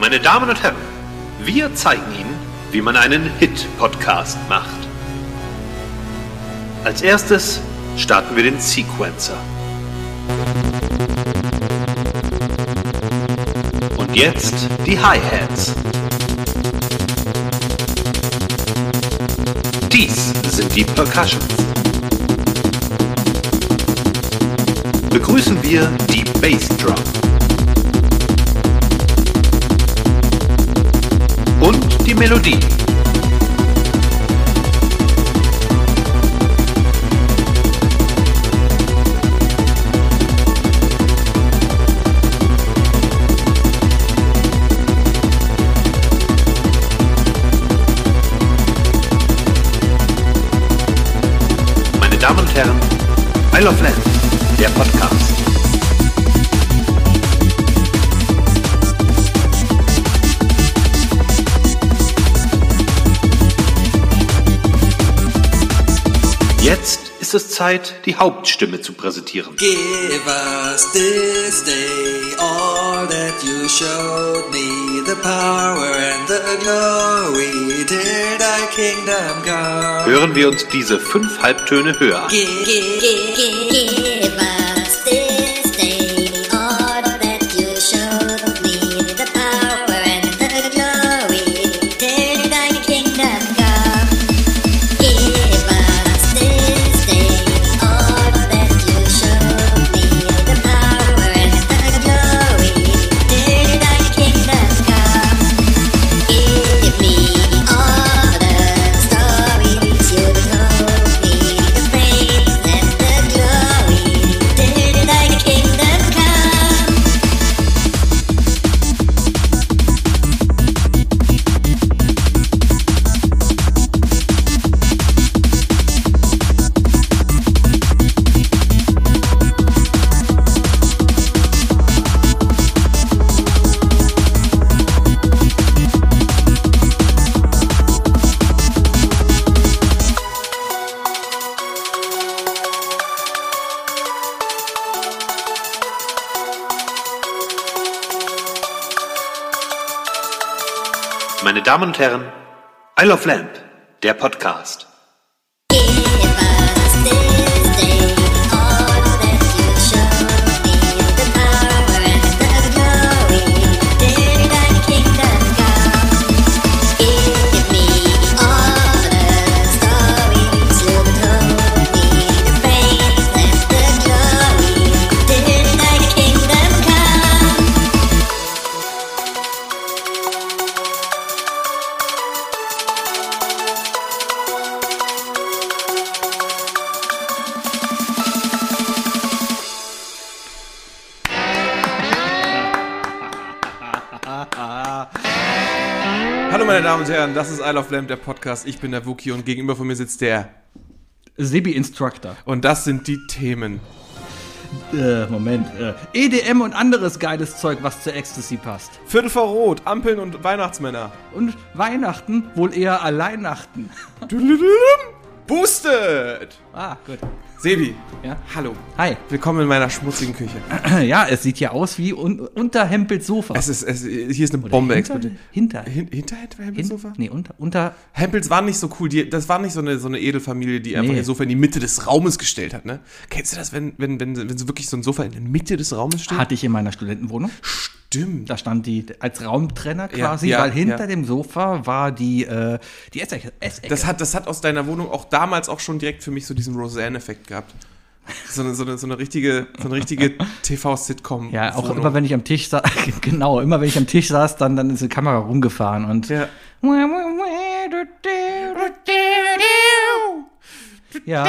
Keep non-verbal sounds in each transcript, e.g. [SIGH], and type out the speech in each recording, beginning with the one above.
Meine Damen und Herren, wir zeigen Ihnen, wie man einen Hit-Podcast macht. Als erstes starten wir den Sequencer. Und jetzt die Hi-Hats. Dies sind die Percussions. Begrüßen wir die Bassdrum. Die Melodie. Meine Damen und Herren, I Love Land, der Podcast. Jetzt ist es Zeit, die Hauptstimme zu präsentieren. Give us this day all that you showed me, the power and the glory, till thy kingdom come. Hören wir uns diese fünf Halbtöne höher an. Give, give, Damen und Herren, I Love Lamp, der Podcast. Herren, das ist I Love Lamp, der Podcast. Ich bin der Wookie und gegenüber von mir sitzt der. Sebi Instructor. Und das sind die Themen. Äh, Moment. Äh, EDM und anderes geiles Zeug, was zur Ecstasy passt. Viertel vor Rot, Ampeln und Weihnachtsmänner. Und Weihnachten wohl eher Alleinachten. Boosted! ah, gut. Sebi, Ja. hallo. Hi. Willkommen in meiner schmutzigen Küche. [CLEARS THROAT] Ja, es sieht ja aus wie un unter Hempels Sofa. Es ist, es, hier ist eine Oder Bombe hinter, explodiert. hinter, Hin, hinter Hempels Sofa? Nee, unter, unter, Hempels waren nicht so cool. Die, das war nicht so eine, so eine Edelfamilie, die einfach Nee. ihr Sofa in die Mitte des Raumes gestellt hat, ne? Kennst du das, wenn, wenn, wenn, wenn so wirklich so ein Sofa in der Mitte des Raumes steht? hatte ich in meiner Studentenwohnung. Stimmt. Da stand die als Raumtrenner Ja, quasi, ja, weil hinter ja. dem Sofa war die, äh, die Essecke. Essecke. Das hat, das hat aus deiner Wohnung auch damals auch schon direkt für mich so diesen Roseanne-Effekt gehabt. So eine, so eine, so eine richtige, so eine richtige [LAUGHS] TV-Sitcom. ja, auch immer wenn ich am Tisch saß, [LAUGHS] genau, immer wenn ich am Tisch saß, dann, dann ist die Kamera rumgefahren und Ja. Ja,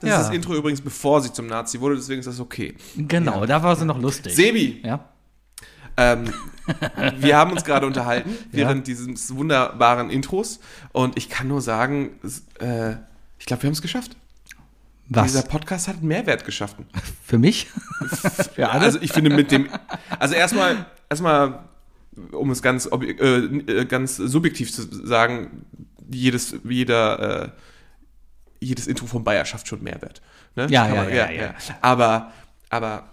Das Ja. ist das Intro übrigens, bevor sie zum Nazi wurde, deswegen ist das okay. genau, da war sie noch lustig. Sebi, Ja. ähm, wir haben uns gerade unterhalten [LAUGHS] während dieses wunderbaren Intros und ich kann nur sagen, äh, ich glaube, wir haben es geschafft. Was? Dieser Podcast hat einen Mehrwert geschaffen. [LAUGHS] Für mich? [LAUGHS] Für alle? Also ich finde mit dem, also erstmal, erstmal, um es ganz, äh, äh, ganz subjektiv zu sagen, jedes, jeder, äh, jedes Intro von Bayer schafft schon Mehrwert. Ne? Ja, Kann ja, man- ja, ja. Aber, aber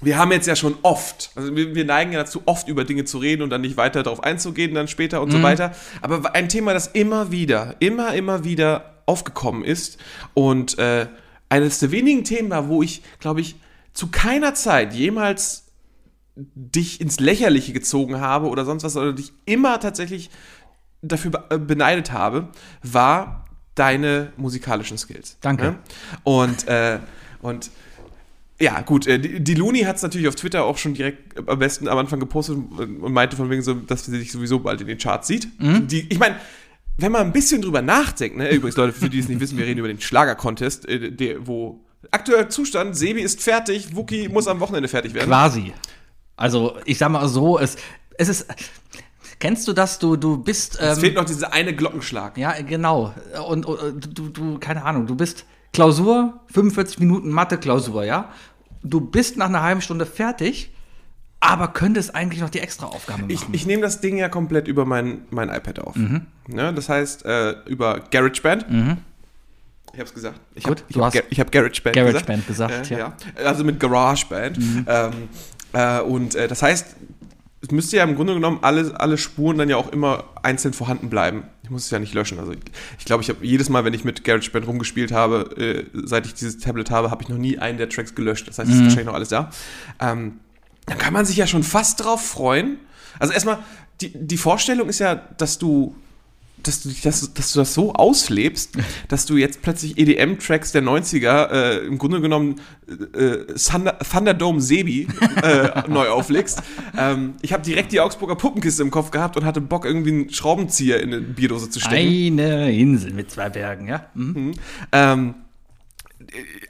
wir haben jetzt ja schon oft, also wir, wir neigen ja dazu, oft über Dinge zu reden und dann nicht weiter darauf einzugehen, dann später und Mhm. so weiter. Aber ein Thema, das immer wieder, immer, immer wieder aufgekommen ist und äh, eines der wenigen Themen war, wo ich, glaube ich, zu keiner Zeit jemals dich ins Lächerliche gezogen habe oder sonst was, oder dich immer tatsächlich dafür äh, beneidet habe, war deine musikalischen Skills. Danke. Ne? Und, äh, und ja, gut, äh, die, die Looney hat es natürlich auf Twitter auch schon direkt am besten am Anfang gepostet und, und meinte von wegen so, dass sie sich sowieso bald in den Charts sieht. Mhm. Die, ich meine, wenn man ein bisschen drüber nachdenkt, ne, übrigens Leute, für die es nicht wissen, wir reden über den Schlager-Contest, äh, der, wo aktueller Zustand, Sebi ist fertig, Wookie muss am Wochenende fertig werden. Quasi. Also, ich sag mal so, es, es ist. Kennst du das? Du, du bist. Es Ähm, fehlt noch dieser eine Glockenschlag. ja, genau. Und, und du, du, keine Ahnung, du bist Klausur, 45 Minuten Mathe-Klausur, ja? Du bist nach einer halben Stunde fertig, aber könntest eigentlich noch die extra Aufgabe machen. Ich, ich nehme das Ding ja komplett über mein, mein iPad auf. Mhm. Ne, das heißt, äh, über GarageBand. Ich habe es gesagt. Ich Gut, habe ich du hab, hast ich hab GarageBand, GarageBand gesagt, äh, ja. ja. Also mit GarageBand. Mhm. Ähm, äh, und äh, das heißt, es müsste ja im Grunde genommen alle, alle Spuren dann ja auch immer einzeln vorhanden bleiben. Ich muss es ja nicht löschen. Also ich glaube, ich, glaub, ich habe jedes Mal, wenn ich mit GarageBand rumgespielt habe, äh, seit ich dieses Tablet habe, habe ich noch nie einen der Tracks gelöscht. Das heißt, es ist wahrscheinlich noch alles da. Ähm, dann kann man sich ja schon fast drauf freuen. Also erstmal, die, die Vorstellung ist ja, dass du, dass du, dich das, dass du das so auslebst, dass du jetzt plötzlich EDM-Tracks der 90er äh, im Grunde genommen äh, Thunder, Thunderdome Sebi äh, [LAUGHS] neu auflegst. Ähm, ich habe direkt die Augsburger Puppenkiste im Kopf gehabt und hatte Bock, irgendwie einen Schraubenzieher in eine Bierdose zu stecken. Eine Insel mit zwei Bergen, ja? Mhm. Ähm,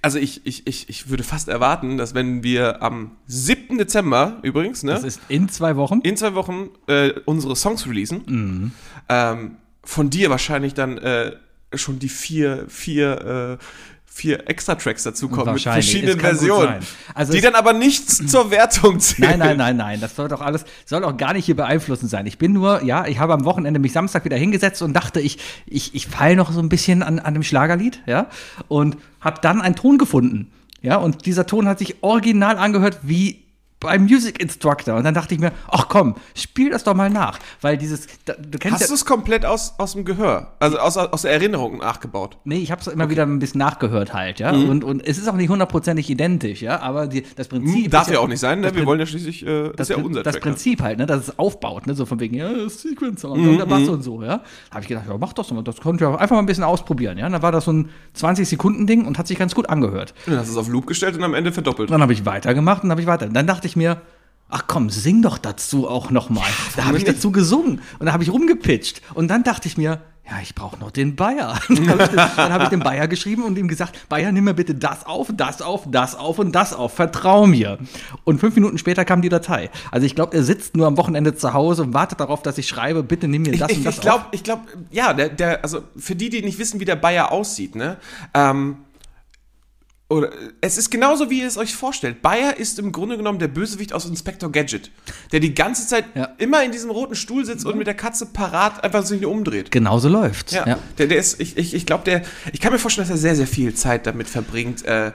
also ich, ich, ich, ich würde fast erwarten, dass wenn wir am 7. Dezember übrigens, ne, Das ist in zwei Wochen. in zwei Wochen äh, unsere Songs releasen, ähm, von dir wahrscheinlich dann äh, schon die vier, vier, äh, vier Extra-Tracks dazukommen mit verschiedenen Versionen. Also die dann aber nichts [CLEARS THROAT] zur Wertung zählen. Nein, nein, nein, nein. Das soll doch alles, soll auch gar nicht hier beeinflussend sein. Ich bin nur, ja, ich habe am Wochenende mich Samstag wieder hingesetzt und dachte, ich, ich, ich fall noch so ein bisschen an, an dem Schlagerlied, ja, und habe dann einen Ton gefunden, ja, und dieser Ton hat sich original angehört wie beim Music Instructor. Und dann dachte ich mir, ach komm, spiel das doch mal nach. Weil dieses, da- du kennst Hast du ja. es komplett aus, aus dem Gehör, also aus, aus der Erinnerung nachgebaut? Nee, ich habe es immer wieder ein bisschen nachgehört halt, ja. Und, und es ist auch nicht hundertprozentig identisch, ja. Aber die, das Prinzip. Hm, Darf ja auch nicht sein, ne? das Wir wollen ja schließlich, äh, das, das, ist ja unser das Track. Prinzip halt, ne, dass es aufbaut, ne, so von wegen, ja, Sequencer und Mhm, der Bass und so, ja. Habe ich gedacht, ja, mach doch so, das konnte ich auch einfach mal ein bisschen ausprobieren, ja. Und dann war das so ein 20-Sekunden-Ding und hat sich ganz gut angehört. Dann hast du es auf Loop gestellt und am Ende verdoppelt. Dann habe ich weitergemacht und habe ich weiter. Dann dachte ich mir, ach komm, sing doch dazu auch noch mal. Da habe ich dazu gesungen und da habe ich rumgepitcht. Und dann dachte ich mir, ja, ich brauche noch den Bayer. [LAUGHS] Dann habe ich, den- dann ich Bayer geschrieben und ihm gesagt, Bayer, nimm mir bitte das auf, das auf, das auf und das auf. Vertrau mir. Und fünf Minuten später kam die Datei. Also ich glaube, er sitzt nur am Wochenende zu Hause und wartet darauf, dass ich schreibe, bitte nimm mir das ich und das ich glaube, auf. ich glaube, ja, der, der, also für die, die nicht wissen, wie der Bayer aussieht, ne, ähm, oder, es ist genauso, wie ihr es euch vorstellt. Bayer ist im Grunde genommen der Bösewicht aus Inspector Gadget, der die ganze Zeit Ja. immer in diesem roten Stuhl sitzt und mit der Katze parat einfach sich nur umdreht. Genauso läuft's. Ja, ja. Der, der ist, ich, ich, ich glaube, der, ich kann mir vorstellen, dass er sehr, sehr viel Zeit damit verbringt, äh,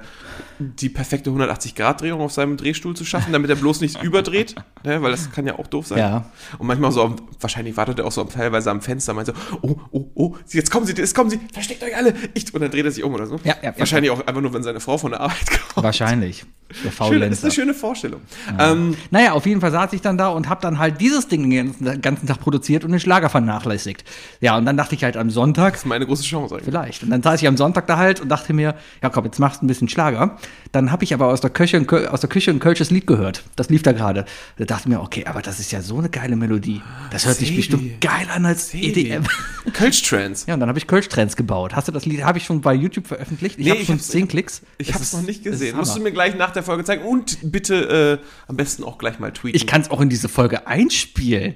die perfekte 180-Grad-Drehung auf seinem Drehstuhl zu schaffen, damit er bloß nicht [LAUGHS] überdreht, ne, weil das kann ja auch doof sein. Ja. Und manchmal so, am- wahrscheinlich wartet er auch so teilweise am Fenster, meint so, oh, oh, oh, jetzt kommen sie, jetzt kommen sie, versteckt euch alle. Ich, und dann dreht er sich um oder so. Ja, ja, ja. wahrscheinlich auch einfach nur, wenn seine Frau von der Arbeit [LAUGHS] kommt. Wahrscheinlich. Der Schön, das ist eine schöne Vorstellung. Ähm, Naja, auf jeden Fall saß ich dann da und habe dann halt dieses Ding den ganzen, ganzen Tag produziert und den Schlager vernachlässigt. Ja, und dann dachte ich halt am Sonntag, das ist meine große Chance eigentlich. vielleicht. Und dann saß ich am Sonntag da halt und dachte mir, ja komm, jetzt machst du ein bisschen Schlager. Dann habe ich aber aus der, Küche, ein Köl- aus der Küche ein kölsches Lied gehört. Das lief da gerade. Da dachte ich mir, okay, aber das ist ja so eine geile Melodie. Das hört sich Sebi. bestimmt geil an als EDM. [LAUGHS] Kölsch-Trans. Ja, und dann habe ich Kölsch-Trends gebaut. Hast du das Lied, habe ich schon bei YouTube veröffentlicht? Ich Nee, habe schon hab's- 10 Klicks. Ich habe es noch nicht gesehen. Musst du mir gleich nach der Folge zeigen und bitte äh, am besten auch gleich mal tweeten. Ich kann es auch in diese Folge einspielen.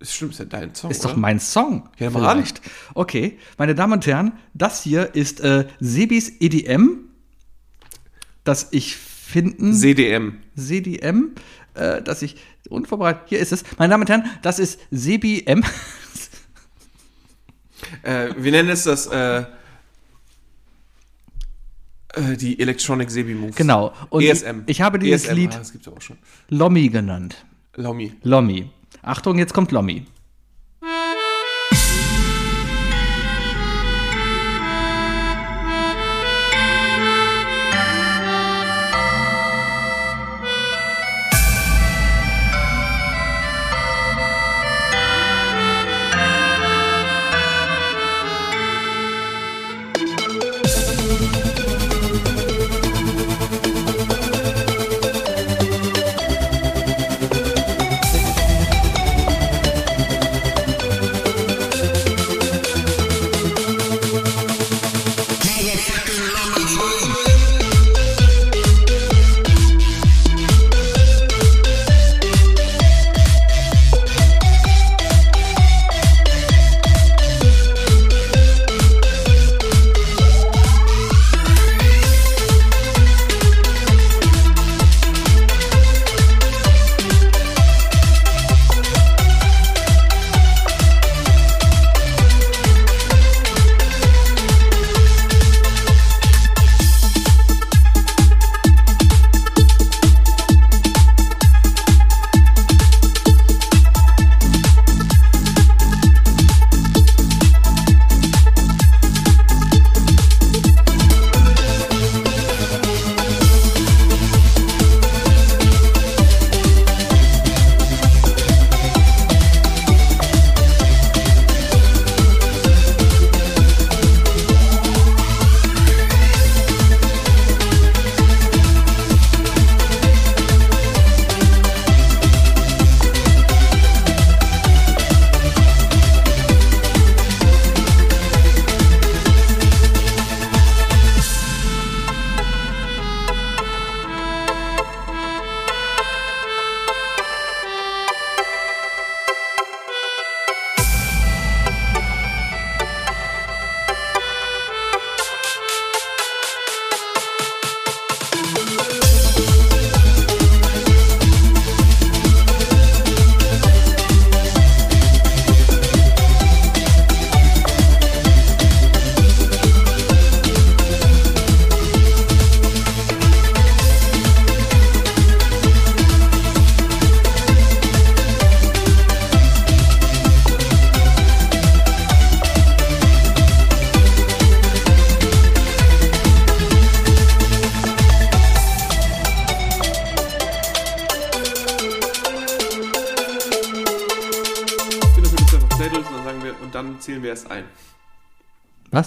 Ist stimmt, ist ja dein Song. Ist doch oder? mein Song. Ja, mal vielleicht. Okay, meine Damen und Herren, das hier ist äh, Sebis EDM, das ich finden CDM. CDM, äh, das ich unvorbereitet. Hier ist es. Meine Damen und Herren, das ist Sebi M. [LAUGHS] Äh, wir nennen es das äh, Äh, die Electronic Sebi Moves. Genau. Und ESM. ich habe dieses ESM, Lied ah. Lommi genannt. Lomi. Lommi. Achtung, jetzt kommt Lommi.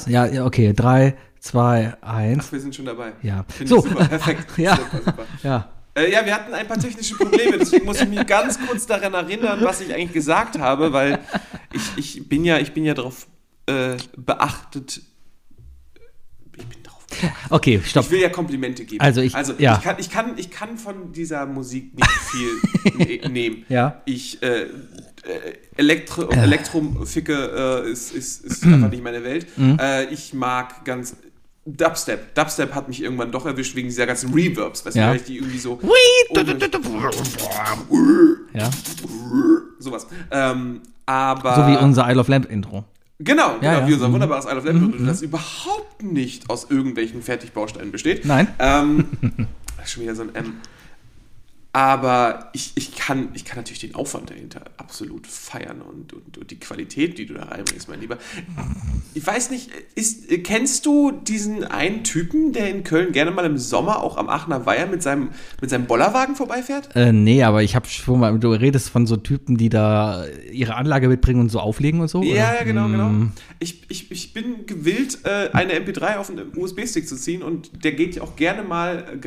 Ja, okay. Drei, zwei, eins. Ach, wir sind schon dabei. Ja. Finde So. ich super, perfekt. [LAUGHS] Ja. Super, super. Ja. Äh, ja, wir hatten ein paar technische Probleme, deswegen muss ich mich ganz kurz daran erinnern, was ich eigentlich gesagt habe, weil ich, ich bin ja, ich bin ja darauf äh, beachtet. Ich bin darauf. Okay, stopp. Ich will ja Komplimente geben. Also ich- also ja. ich, kann, ich, kann, ich kann von dieser Musik nicht viel [LAUGHS] ne nehmen. Ja. Ich äh, Elektro, Elektroficke äh, ist, ist, ist einfach nicht meine Welt. Mhm. Äh, ich mag ganz Dubstep. Dubstep hat mich irgendwann doch erwischt wegen dieser ganzen Reverbs, weißt Ja. du, weil ich die irgendwie so Ja. sowas. Ähm, aber So wie unser Isle of Lamp Intro. Genau, Ja, genau ja. wie unser Mhm. wunderbares Isle of Lamp, das überhaupt nicht aus irgendwelchen Fertigbausteinen besteht. Nein. Ähm, [LAUGHS] schon wieder so ein M. Aber ich, ich, kann, ich kann natürlich den Aufwand dahinter absolut feiern und, und, und die Qualität, die du da reinbringst, mein Lieber. Ich weiß nicht, ist, kennst du diesen einen Typen, der in Köln gerne mal im Sommer auch am Aachener Weiher mit seinem, mit seinem Bollerwagen vorbeifährt? Äh, nee, aber ich habe schon mal, du redest von so Typen, die da ihre Anlage mitbringen und so auflegen und so? Ja, oder? ja, genau, genau. Hm. Ich, ich, ich bin gewillt, äh, eine MP3 auf einen USB-Stick zu ziehen und der geht ja auch gerne mal äh,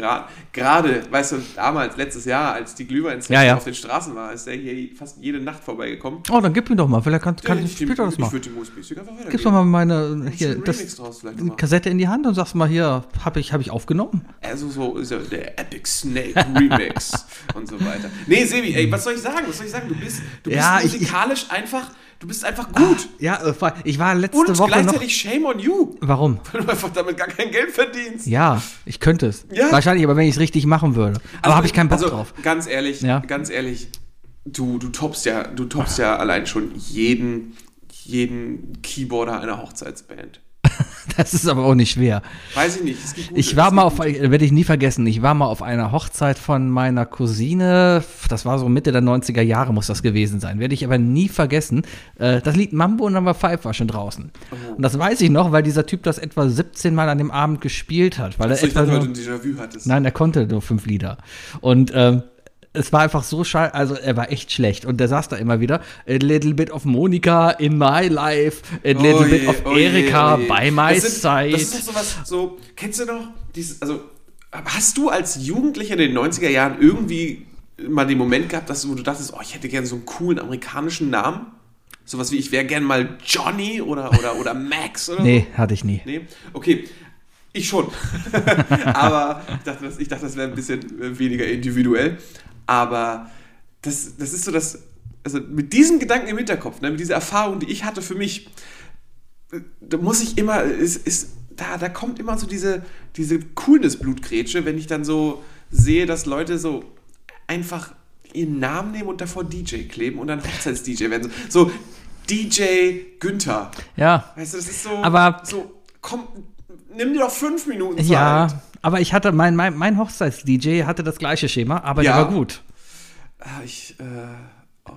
gerade, weißt du, damals, letztes Jahr, als die glühwein Ja, ja. auf den Straßen war, ist der hier fast jede Nacht vorbeigekommen. Oh, dann gib mir doch mal, vielleicht kann, kann Ja, ich ich später das Ich machen. würde dem USB-Stick einfach weitergeben. Gibst doch mal meine hier, das, draus. Kassette in die Hand und sagst mal hier, habe ich, hab ich aufgenommen. Also so ist ja der Epic Snake Remix [LAUGHS] und so weiter. Nee, Sebi, ey, was soll ich sagen? Was soll ich sagen? Du bist, du bist Ja, ich- ich- musikalisch einfach, du bist einfach gut. Ja, äh, ich war letzte und Woche noch. gleichzeitig shame on you, Warum? weil du einfach damit gar kein Geld verdienst. Ja, ich könnte es. Ja. Wahrscheinlich, aber wenn ich es richtig machen würde. Aber Also, habe ich keinen Bock also, drauf. Ganz ehrlich, Ja. ganz ehrlich, du, du toppst ja, du toppst ja allein schon jeden, jeden Keyboarder einer Hochzeitsband. [LAUGHS] Das ist aber auch nicht schwer. Weiß ich nicht. Ich war mal auf, werde ich nie vergessen, ich war mal auf einer Hochzeit von meiner Cousine, das war so Mitte der 90er Jahre muss das gewesen sein, werde ich aber nie vergessen. Äh, Das Lied Mambo und Number Five war schon draußen. Oh. Und das weiß ich noch, weil dieser Typ das etwa 17 Mal an dem Abend gespielt hat. Weil er etwa dachte, weil nur, du ein Déjà-vu hattest. nein, er konnte nur fünf Lieder. Und ähm, es war einfach so scheiße, also er war echt schlecht. Und der saß da immer wieder, a little bit of Monica in my life, a little Oh bit je, of oh je, Erika oh je. by my das sind, side. Das ist doch sowas, so, kennst du noch, dieses, also, hast du als Jugendlicher in den 90er Jahren irgendwie mal den Moment gehabt, dass wo du dachtest, oh, ich hätte gerne so einen coolen amerikanischen Namen? Sowas wie, ich wäre gern mal Johnny oder, oder, oder Max oder nee, hatte ich nie. so? Nee? Okay. Ich schon. [LAUGHS] Aber ich dachte, das, ich dachte, das wäre ein bisschen weniger individuell. Aber das, das ist so das, also mit diesem Gedanken im Hinterkopf, ne, mit dieser Erfahrung, die ich hatte für mich, da muss ich immer, ist, ist, da, da kommt immer so diese, diese Coolness-Blutgrätsche, wenn ich dann so sehe, dass Leute so einfach ihren Namen nehmen und davor DJ kleben und dann Hochzeits-DJ werden. So, so DJ Günther. Ja. Weißt du, das ist so, Aber- so, komm, nimm dir doch fünf Minuten Zeit. Ja, aber ich hatte, mein, mein, mein Hochzeits-DJ hatte das gleiche Schema, aber Ja. der war gut. Ah, Ich, äh, oh,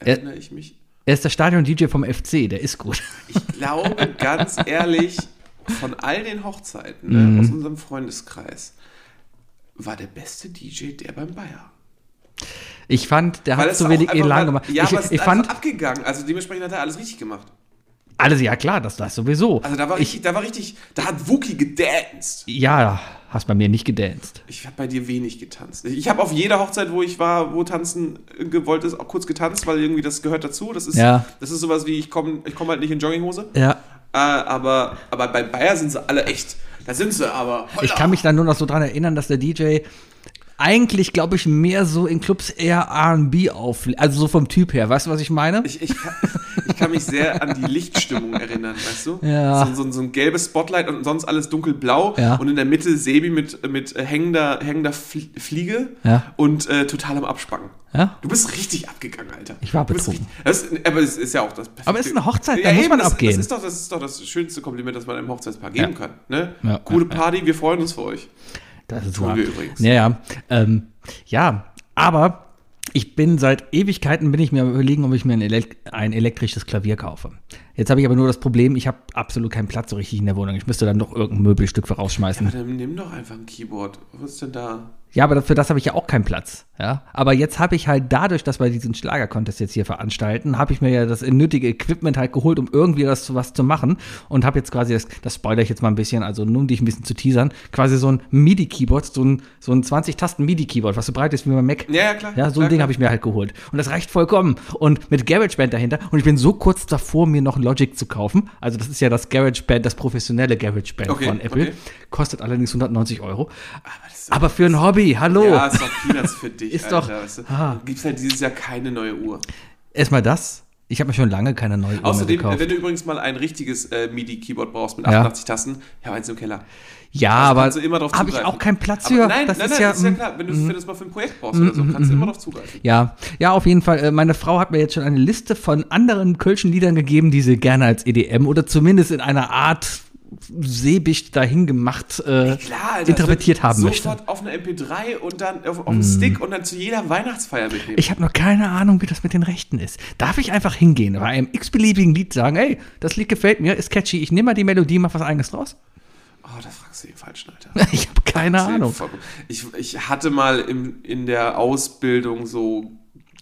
Er- erinnere ich mich. Er ist der Stadion-DJ vom FC, der ist gut. Ich glaube, [LAUGHS] ganz ehrlich, von all den Hochzeiten Mhm. ne, aus unserem Freundeskreis war der beste DJ der beim Bayer. Ich fand, der hat es so wenig Elan gemacht. Ja, ich aber es ist ich einfach fand, abgegangen. Also dementsprechend hat er alles richtig gemacht. Alles, ja klar, das, das sowieso. Also da war, ich, richtig, da war richtig, da hat Wookie gedanced. ja, hast bei mir nicht gedanced. Ich habe bei dir wenig getanzt. Ich habe auf jeder Hochzeit, wo ich war, wo tanzen gewollt ist, auch kurz getanzt, weil irgendwie das gehört dazu. Das ist, Ja. das ist sowas wie, ich komme ich komm halt nicht in Jogginghose. Ja. Äh, aber, aber bei Bayer sind sie alle echt. Da sind sie aber. Holla. Ich kann mich dann nur noch so dran erinnern, dass der DJ eigentlich, glaube ich, mehr so in Clubs eher R&B auflegt. Also so vom Typ her. Weißt du, was ich meine? Ich, ich, kann, ich kann mich sehr an die Lichtstimmung erinnern, weißt du? Ja. So, so, so ein gelbes Spotlight und sonst alles dunkelblau Ja. und in der Mitte Sebi mit, mit hängender, hängender Fl- Fliege Ja. und äh, total am Abspannen. Ja? Du bist richtig abgegangen, Alter. Ich war betrunken. richtig- Das, aber es ist ja auch das perfekte. Aber es ist eine Hochzeit, da muss eben, man das, abgehen. Das ist, doch, das ist doch das schönste Kompliment, das man einem Hochzeitspaar geben Ja. kann. Ne? Ja, Gute ja, ja. Party, wir freuen uns für euch. Das ist Tun wahr. wir übrigens. Ja, ja. Ähm, ja, aber ich bin seit Ewigkeiten bin ich mir überlegen, ob ich mir ein, elek ein elektrisches Klavier kaufe. Jetzt habe ich aber nur das Problem, ich habe absolut keinen Platz so richtig in der Wohnung. Ich müsste dann doch irgendein Möbelstück für rausschmeißen. Aber dann nimm doch einfach ein Keyboard. Was ist denn da? Ja, aber für das habe ich ja auch keinen Platz. Ja, aber jetzt habe ich halt dadurch, dass wir diesen Schlager-Contest jetzt hier veranstalten, habe ich mir ja das nötige Equipment halt geholt, um irgendwie das was zu machen und habe jetzt quasi, das, das spoilere ich jetzt mal ein bisschen, also nur um dich ein bisschen zu teasern, quasi so ein MIDI-Keyboard, so ein, so ein 20-Tasten-MIDI-Keyboard, was so breit ist wie mein Mac. Ja, ja, klar. Ja, so Klar, ein Ding habe ich mir halt geholt. Und das reicht vollkommen. Und mit GarageBand dahinter. Und ich bin so kurz davor, mir noch Logic zu kaufen. Also das ist ja das GarageBand, das professionelle GarageBand Okay, von Apple. okay. Kostet allerdings 190 Euro. Aber, das ist Aber für ein Hobby, hallo. Ja, ist doch Peanuts für dich. Ist doch- Weißt du? Ah. Du gibst halt dieses Jahr keine neue Uhr. Erstmal das. Ich habe mir schon lange keine neue Uhr Außerdem, gekauft. wenn du übrigens mal ein richtiges äh, MIDI-Keyboard brauchst mit Ja. 88 Tasten, ich habe eins im Keller. ja, Also aber habe ich auch keinen Platz Aber für. nein, das nein, ist nein, ja, das ist ja klar. Wenn du wenn du es mal für ein Projekt brauchst oder so, kannst du immer drauf zugreifen. ja, ja, auf jeden Fall. Äh, Meine Frau hat mir jetzt schon eine Liste von anderen Kölschen Liedern gegeben, die sie gerne als EDM oder zumindest in einer Art Seebicht dahin gemacht äh, Klar, Alter, interpretiert haben möchte. Sofort auf eine MP3 und dann auf, auf einen Stick und dann zu jeder Weihnachtsfeier mitnehmen. Ich habe noch keine Ahnung, wie das mit den Rechten ist. Darf ich einfach hingehen, bei einem x-beliebigen Lied sagen, hey, das Lied gefällt mir, ist catchy, ich nehme mal die Melodie, mach was eigenes draus? oh, da fragst du den Falschen, Alter. [LAUGHS] Ich habe keine Ahnung. Ich, ich hatte mal im, in der Ausbildung so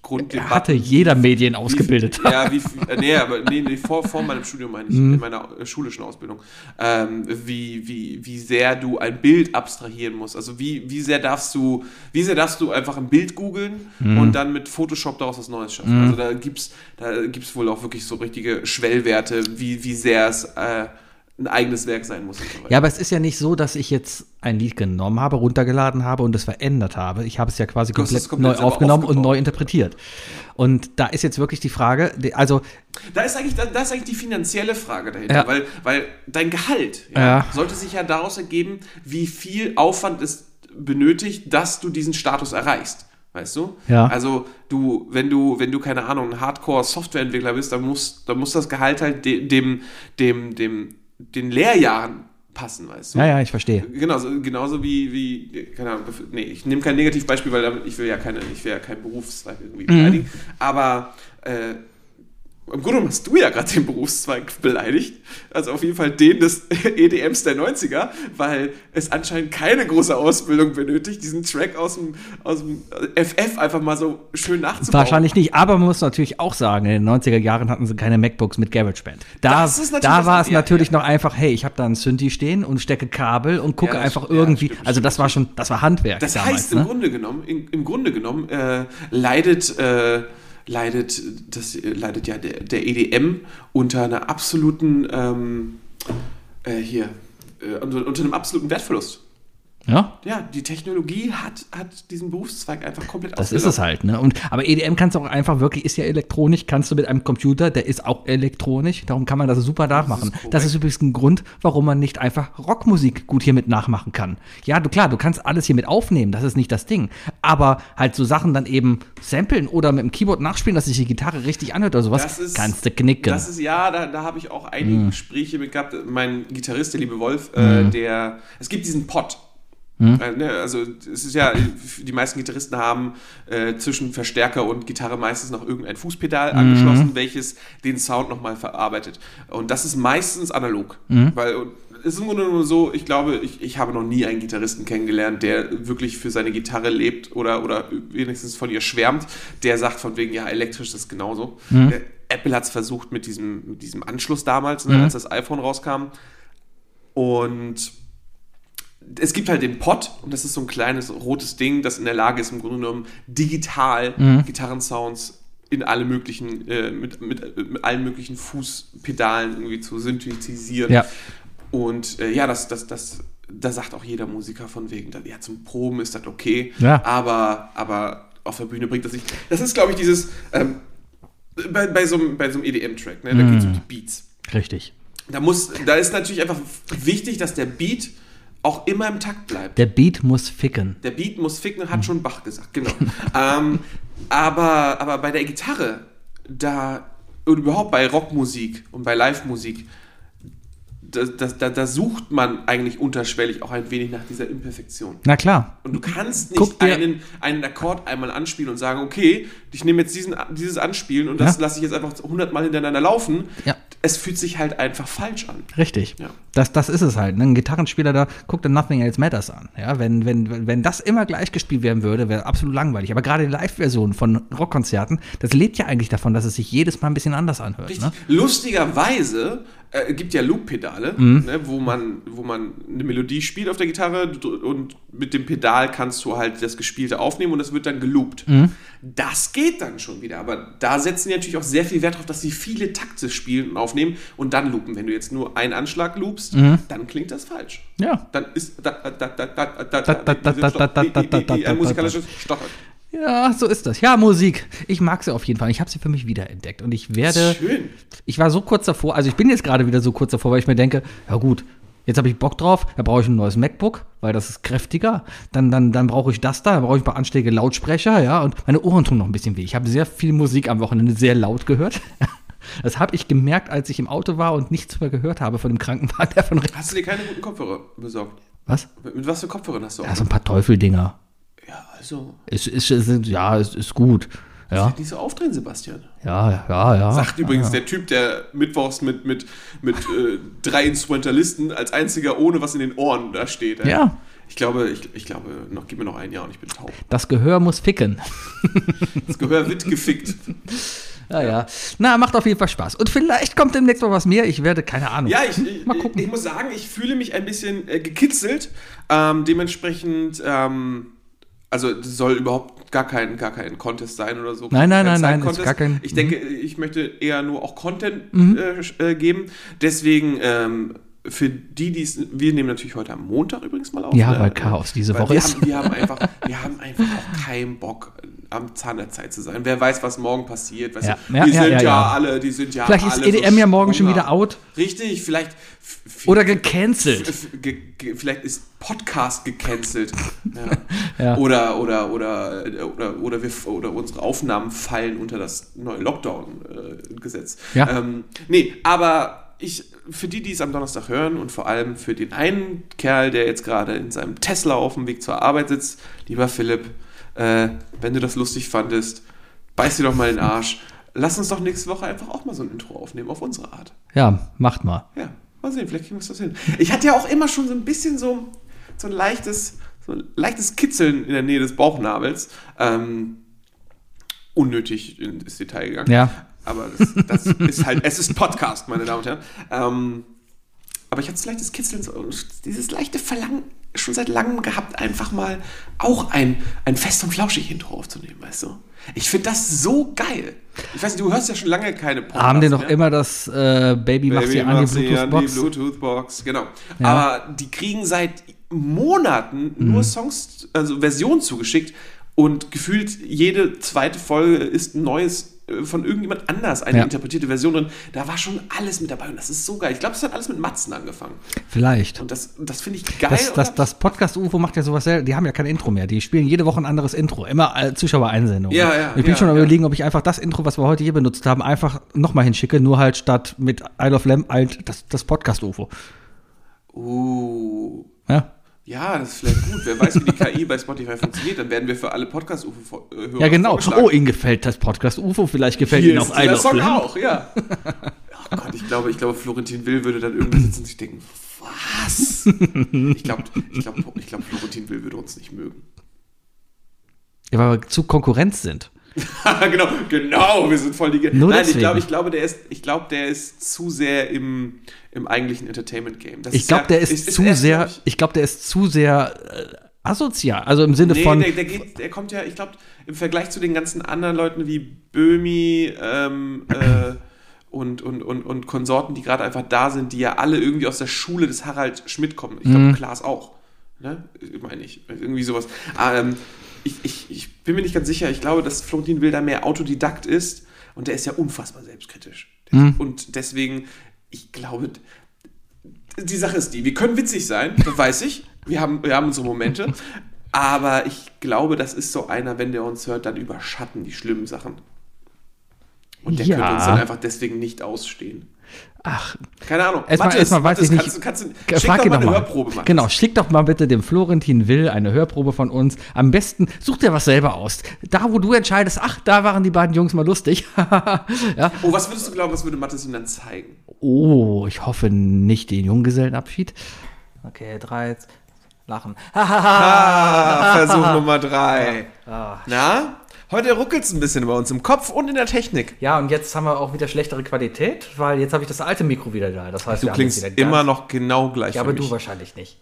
Grunddebatten. Hatte jeder Medien ausgebildet. Wie, [LAUGHS] ja, wie, äh, nee, aber nee, nee, vor, vor meinem Studium meine ich, Mhm. in meiner äh, schulischen Ausbildung, ähm, wie, wie, wie sehr du ein Bild abstrahieren musst. Also wie, wie sehr darfst du, wie sehr darfst du einfach ein Bild googeln Mhm. und dann mit Photoshop daraus was Neues schaffen. Also da gibt's, da gibt's wohl auch wirklich so richtige Schwellwerte, wie, wie sehr es äh, ein eigenes Werk sein muss so. Ja, aber es ist ja nicht so, dass ich jetzt ein Lied genommen habe, runtergeladen habe und es verändert habe. Ich habe es ja quasi komplett, komplett neu aufgenommen und neu interpretiert. Und da ist jetzt wirklich die Frage, also Da ist eigentlich, da, da ist eigentlich die finanzielle Frage dahinter, Ja. weil, weil dein Gehalt ja, Ja. sollte sich ja daraus ergeben, wie viel Aufwand es benötigt, dass du diesen Status erreichst. Weißt du? Ja. Also du, wenn du, wenn du, keine Ahnung, ein Hardcore-Softwareentwickler bist, dann muss, dann muss das Gehalt halt de, dem, dem, dem den Lehrjahren passen, weißt du? Ja, ja, ich verstehe. Genauso, genauso wie, wie, keine Ahnung, nee, ich nehme kein Negativbeispiel, weil damit, ich will ja keine, ich will ja keinen Berufszweig irgendwie beleidigen. Aber äh, im Grunde genommen hast du ja gerade den Berufszweig beleidigt. Also auf jeden Fall den des [LAUGHS] EDMs der 90er, weil es anscheinend keine große Ausbildung benötigt, diesen Track aus dem, aus dem FF einfach mal so schön nachzubauen. Wahrscheinlich nicht, aber man muss natürlich auch sagen, in den 90er Jahren hatten sie keine MacBooks mit GarageBand. Da, da war es natürlich ja. noch einfach, hey, ich habe da einen Synthi stehen und stecke Kabel und gucke Ja, einfach stimmt, ja, irgendwie. stimmt, also das war schon, das war Handwerk Das damals. heißt, im ne? Grunde genommen, im, im Grunde genommen äh, leidet, äh, leidet, das, leidet ja der, der EDM unter einer absoluten, ähm, äh, hier, äh, unter, unter einem absoluten Wertverlust. Ja, Ja, die Technologie hat, hat diesen Berufszweig einfach komplett das ist es halt, ne? Und, aber EDM kannst du auch einfach wirklich, ist ja elektronisch, kannst du mit einem Computer, der ist auch elektronisch, darum kann man das super nachmachen. korrekt. Das ist, übrigens ein Grund, warum man nicht einfach Rockmusik gut hier mit nachmachen kann. Ja, du klar, du kannst alles hier mit aufnehmen, das ist nicht das Ding. Aber halt so Sachen dann eben samplen oder mit dem Keyboard nachspielen, dass sich die Gitarre richtig anhört oder sowas, Das ist- kannst du knicken. Das ist ja, da, da habe ich auch einige Mhm. Gespräche mit gehabt. Mein Gitarrist, der liebe Wolf, äh, der, es gibt diesen Pod. Mhm. Äh, ne, also es ist ja, die meisten Gitarristen haben äh, zwischen Verstärker und Gitarre meistens noch irgendein Fußpedal Mhm. angeschlossen, welches den Sound nochmal verarbeitet. Und das ist meistens analog. Mhm. Weil es ist im Grunde nur so, ich glaube, ich, ich habe noch nie einen Gitarristen kennengelernt, der wirklich für seine Gitarre lebt oder, oder wenigstens von ihr schwärmt, der sagt von wegen, ja, elektrisch ist genauso. Äh, Apple hat es versucht mit diesem, mit diesem Anschluss damals, ne, als das iPhone rauskam. Und es gibt halt den Pod und das ist so ein kleines rotes Ding, das in der Lage ist, im Grunde genommen digital Mhm. Gitarrensounds in alle möglichen, äh, mit, mit, mit allen möglichen Fußpedalen irgendwie zu synthetisieren. Ja. Und äh, ja, das, das, das, da sagt auch jeder Musiker von wegen, da- ja, zum Proben ist das okay, Ja. aber, aber auf der Bühne bringt das nicht. Das ist, glaube ich, dieses, ähm, bei, bei, so, einem- bei so einem EDM-Track, ne, da geht es um die Beats. Richtig. Da, muss, da ist natürlich einfach wichtig, dass der Beat auch immer im Takt bleibt. Der Beat muss ficken. Der Beat muss ficken, hat schon Bach gesagt, genau. [LAUGHS] ähm, aber, aber bei der Gitarre, da, und überhaupt bei Rockmusik und bei Live-Musik, da, da, da, sucht man eigentlich unterschwellig auch ein wenig nach dieser Imperfektion. Na klar. Und du kannst nicht Guck einen, einen Akkord einmal anspielen und sagen, okay, ich nehme jetzt diesen, dieses Anspielen und das Ja. lasse ich jetzt einfach 100 Mal hintereinander laufen. Ja. Es fühlt sich halt einfach falsch an. Richtig. Ja. Das, das ist es halt. Ne? Ein Gitarrenspieler da guckt dann Nothing Else Matters an. Ja, wenn, wenn, wenn das immer gleich gespielt werden würde, wäre absolut langweilig. Aber gerade die Live-Version von Rockkonzerten, das lebt ja eigentlich davon, dass es sich jedes Mal ein bisschen anders anhört. Richtig. Ne? Lustigerweise äh, gibt ja Loop-Pedale, Mhm. ne, wo, man, wo man eine Melodie spielt auf der Gitarre und mit dem Pedal kannst du halt das Gespielte aufnehmen und es wird dann geloopt. Mhm. Das geht dann schon wieder, aber da setzen die natürlich auch sehr viel Wert darauf, dass sie viele Takte spielen und aufnehmen und dann loopen. Wenn du jetzt nur einen Anschlag loopst, dann klingt das falsch. Ja. Dann ist da, da, da, da, da, da, Da, da, da, da, da, da, da, da, da, ein musikalisches Stottern. Ja, so ist das. Ja, Musik. Ich mag sie auf jeden Fall. Ich habe sie für mich wiederentdeckt. Und ich werde. Schön. Ich war so kurz davor, also ich bin jetzt gerade wieder so kurz davor, weil ich mir denke, ja gut, jetzt habe ich Bock drauf, da brauche ich ein neues MacBook, weil das ist kräftiger. Dann, dann, dann brauche ich das da, dann brauche ich ein paar anständige Lautsprecher, ja, und meine Ohren tun noch ein bisschen weh. Ich habe sehr viel Musik am Wochenende sehr laut gehört. [LAUGHS] Das habe ich gemerkt, als ich im Auto war und nichts mehr gehört habe von dem Krankenwagen, der von rechts. Hast du dir keine guten Kopfhörer besorgt? Was? Mit was für Kopfhörern hast du auch? Ja, so ein paar Teufeldinger. Ja, also. Es ist, es ist, ja, es ist gut. Ja, Nicht so aufdrehen, Sebastian. ja, ja, ja. Sagt übrigens der Typ, der mittwochs mit, mit, mit äh, drei Instrumentalisten als einziger ohne was in den Ohren da steht. ey. Ja. Ich glaube, ich, ich glaube, noch, gib mir noch ein Jahr und ich bin taub. Das Gehör muss ficken. Das Gehör wird gefickt. [LAUGHS] Ja, ja. Na, macht auf jeden Fall Spaß. Und vielleicht kommt demnächst noch was mehr. Ich werde, keine Ahnung. Ja, ich, ich, Mal gucken. ich muss sagen, ich fühle mich ein bisschen äh, gekitzelt. Ähm, dementsprechend, ähm, also soll überhaupt gar kein, gar kein Contest sein oder so. Nein, nein, nein, nein, ist gar kein- Ich denke, ich möchte eher nur auch Content Mhm. äh, äh, geben. Deswegen, ähm, für die, die es, wir nehmen natürlich heute am Montag übrigens mal auf. Ja, ne? weil Chaos diese Weil Woche wir ist. Haben, wir, haben einfach, wir haben einfach auch keinen Bock, am Zahn der Zeit zu sein. Wer weiß, was morgen passiert. Weißt Ja, du? die ja, sind ja, ja, alle, die sind ja Vielleicht ist alle EDM ja morgen schon wieder out. Richtig, vielleicht. Oder gecancelt. ge, vielleicht ist Podcast gecancelt. Ja. [LAUGHS] Ja. Oder, oder, oder, oder, oder, wir, oder unsere Aufnahmen fallen unter das neue Lockdown-Gesetz. Ja. Ähm, nee, aber ich, für die, die es am Donnerstag hören und vor allem für den einen Kerl, der jetzt gerade in seinem Tesla auf dem Weg zur Arbeit sitzt, lieber Philipp, äh, wenn du das lustig fandest, beiß dir doch mal den Arsch. Lass uns doch nächste Woche einfach auch mal so ein Intro aufnehmen, auf unsere Art. Ja, macht mal. Ja, mal sehen, vielleicht kriegen wir das hin. Ich hatte ja auch immer schon so ein bisschen so, so ein leichtes, so ein leichtes Kitzeln in der Nähe des Bauchnabels. Ähm, unnötig ins Detail gegangen. Ja. Aber das, das ist halt, es ist Podcast, meine Damen und Herren. Ähm, aber ich hatte das leichtes Kitzeln, so, dieses leichte Verlangen schon seit langem gehabt, einfach mal auch ein, ein fest und flauschig Intro aufzunehmen, weißt du? Ich finde das so geil. Ich weiß nicht, du hörst ja schon lange keine Podcasts Haben die noch mehr. immer das äh, Baby, macht sie an die Bluetooth-Box? Bluetooth-Box, genau. Ja. Aber die kriegen seit Monaten Mhm. nur Songs, also Versionen zugeschickt und gefühlt jede zweite Folge ist ein neues von irgendjemand anders, eine Ja. interpretierte Version drin. Da war schon alles mit dabei und das ist so geil. Ich glaube, es hat alles mit Matzen angefangen. Vielleicht. Und das, das finde ich geil. Das, das, das Podcast-UFO macht ja sowas selber. Die haben ja kein Intro mehr. Die spielen jede Woche ein anderes Intro. Immer Zuschauereinsendungen. Ja, ja, Ich bin ja, schon am ja. überlegen, ob ich einfach das Intro, was wir heute hier benutzt haben, einfach nochmal hinschicke. Nur halt statt mit Isle of Lamb halt das, das Podcast-UFO. Uh, Ja? Ja, das ist vielleicht gut. Wer weiß, wie die [LAUGHS] KI bei Spotify funktioniert, dann werden wir für alle Podcast-UFO-Hörer ja, genau. Oh, Ihnen gefällt das Podcast-UFO. Vielleicht gefällt Hier Ihnen auch of Song Lamb. auch, ja. [LAUGHS] Oh Gott, ich glaube, ich glaube, Florentin Will würde dann irgendwo sitzen und sich denken, was? Ich glaube, ich glaube, ich glaube, Florentin Will würde uns nicht mögen. Ja, weil wir zu Konkurrenz sind. [LAUGHS] genau, genau, wir sind voll die. Ge Nur Nein, ich deswegen. glaube, ich glaube, der ist, ich glaube, der ist zu sehr im, im eigentlichen Entertainment-Game. Das Ich glaube, ja- der ist, zu erst, sehr, glaub ich- ich glaube, der ist zu sehr äh, asozial. Also im Sinne Nee, von, der, der, geht, der kommt ja, ich glaube, im Vergleich zu den ganzen anderen Leuten wie Böhmi ähm, äh, und, und, und, und Konsorten, die gerade einfach da sind, die ja alle irgendwie aus der Schule des Harald Schmidt kommen. Ich Mhm. glaube, Klaas auch. Ne? Meine ich. Irgendwie sowas. Ähm, ich, ich, ich bin mir nicht ganz sicher. Ich glaube, dass Florentin Will da mehr Autodidakt ist und der ist ja unfassbar selbstkritisch. Mhm. Und deswegen, ich glaube, die Sache ist die, wir können witzig sein, das weiß ich. Wir haben, wir haben unsere Momente. Aber ich glaube, das ist so einer, wenn der uns hört, dann überschatten die schlimmen Sachen. Und der Ja. könnte uns dann einfach deswegen nicht ausstehen. Ach, Keine Ahnung. Erstmal- Mathis, erstmal weiß Mathis, ich kannst, nicht- du- kannst, du- Frag schick doch ihn mal doch eine mal. Hörprobe, Mathis. Genau, schick doch mal bitte dem Florentin Will eine Hörprobe von uns. Am besten such dir was selber aus. Da, wo du entscheidest, ach, da waren die beiden Jungs mal lustig. [LAUGHS] ja. Oh, was würdest du glauben, was würde Mathis ihm dann zeigen? Oh, ich hoffe nicht den Junggesellenabschied. Okay, drei, lachen. Ah, Versuch Nummer drei. [LAUGHS] Ah. Na? Heute ruckelt es ein bisschen bei uns im Kopf und in der Technik. Ja, und jetzt haben wir auch wieder schlechtere Qualität, weil jetzt habe ich das alte Mikro wieder da. Das heißt, Du klingst immer noch genau gleich Ja, aber du mich. wahrscheinlich nicht.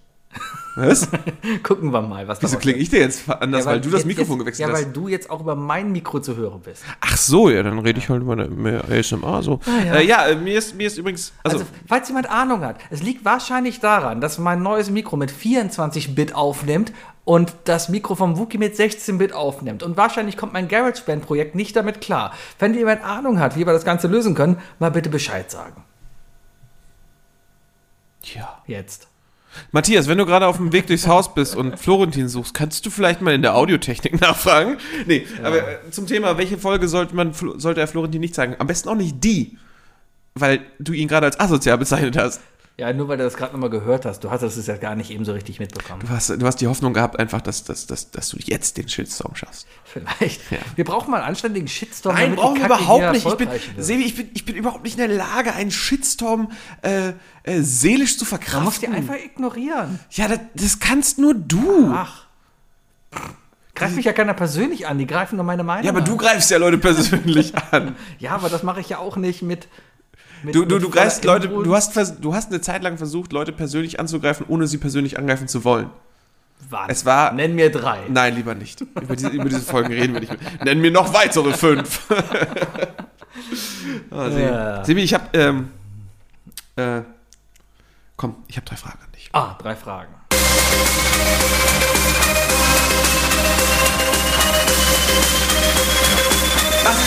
Was? [LAUGHS] Gucken wir mal, was Wieso klinge ich dir jetzt anders, Ja, weil, du das jetzt- Mikrofon gewechselt Ja, hast? weil du jetzt auch über mein Mikro zu hören bist. Ach so, ja, dann rede ich halt über mehr ASMR so. Ah, ja. Äh, ja, äh, mir, ist, mir ist übrigens. Also, Also, falls jemand Ahnung hat, es liegt wahrscheinlich daran, dass mein neues Mikro mit 24-Bit aufnimmt und das Mikro vom Wookie mit 16-Bit aufnimmt. Und wahrscheinlich kommt mein GarageBand-Projekt nicht damit klar. Wenn jemand Ahnung hat, wie wir das Ganze lösen können, mal bitte Bescheid sagen. ja. Jetzt. Matthias, wenn du gerade auf dem Weg durchs Haus bist und Florentin suchst, kannst du vielleicht mal in der Audiotechnik [LAUGHS] nachfragen? Nee, aber äh, zum Thema, welche Folge sollte, man, sollte er Florentin nicht sagen? Am besten auch nicht die, weil du ihn gerade als asozial bezeichnet hast. Ja, nur weil du das gerade nochmal gehört hast. Du hast es ja gar nicht eben so richtig mitbekommen. Du hast, du hast die Hoffnung gehabt, einfach, dass, dass, dass, dass du jetzt den Shitstorm schaffst. Vielleicht. Ja. Wir brauchen mal einen anständigen Shitstorm. Nein, brauchen wir überhaupt nicht. Ich bin. Sebi, ich bin, ich bin überhaupt nicht in der Lage, einen Shitstorm äh, äh, seelisch zu Man muss verkraften. die einfach ignorieren. ja, das, das kannst nur du. Ach. Greift mich ja keiner persönlich an, die greifen nur meine Meinung ja, aber an. du greifst ja Leute persönlich [LAUGHS] an. Ja, aber das mache ich ja auch nicht mit. Mit Du, du, du greifst Leute, Inbrunst. du hast, du hast eine Zeit lang versucht, Leute persönlich anzugreifen, ohne sie persönlich angreifen zu wollen. Wann? es war- Nenn mir drei. Nein, lieber nicht. Über diese, über diese Folgen reden wir nicht mehr. Nenn mir noch weitere fünf. oh, [LAUGHS] Sebi. Ja. Sebi, ich hab, ähm, äh, komm, ich habe drei Fragen an dich. Ah, drei Fragen.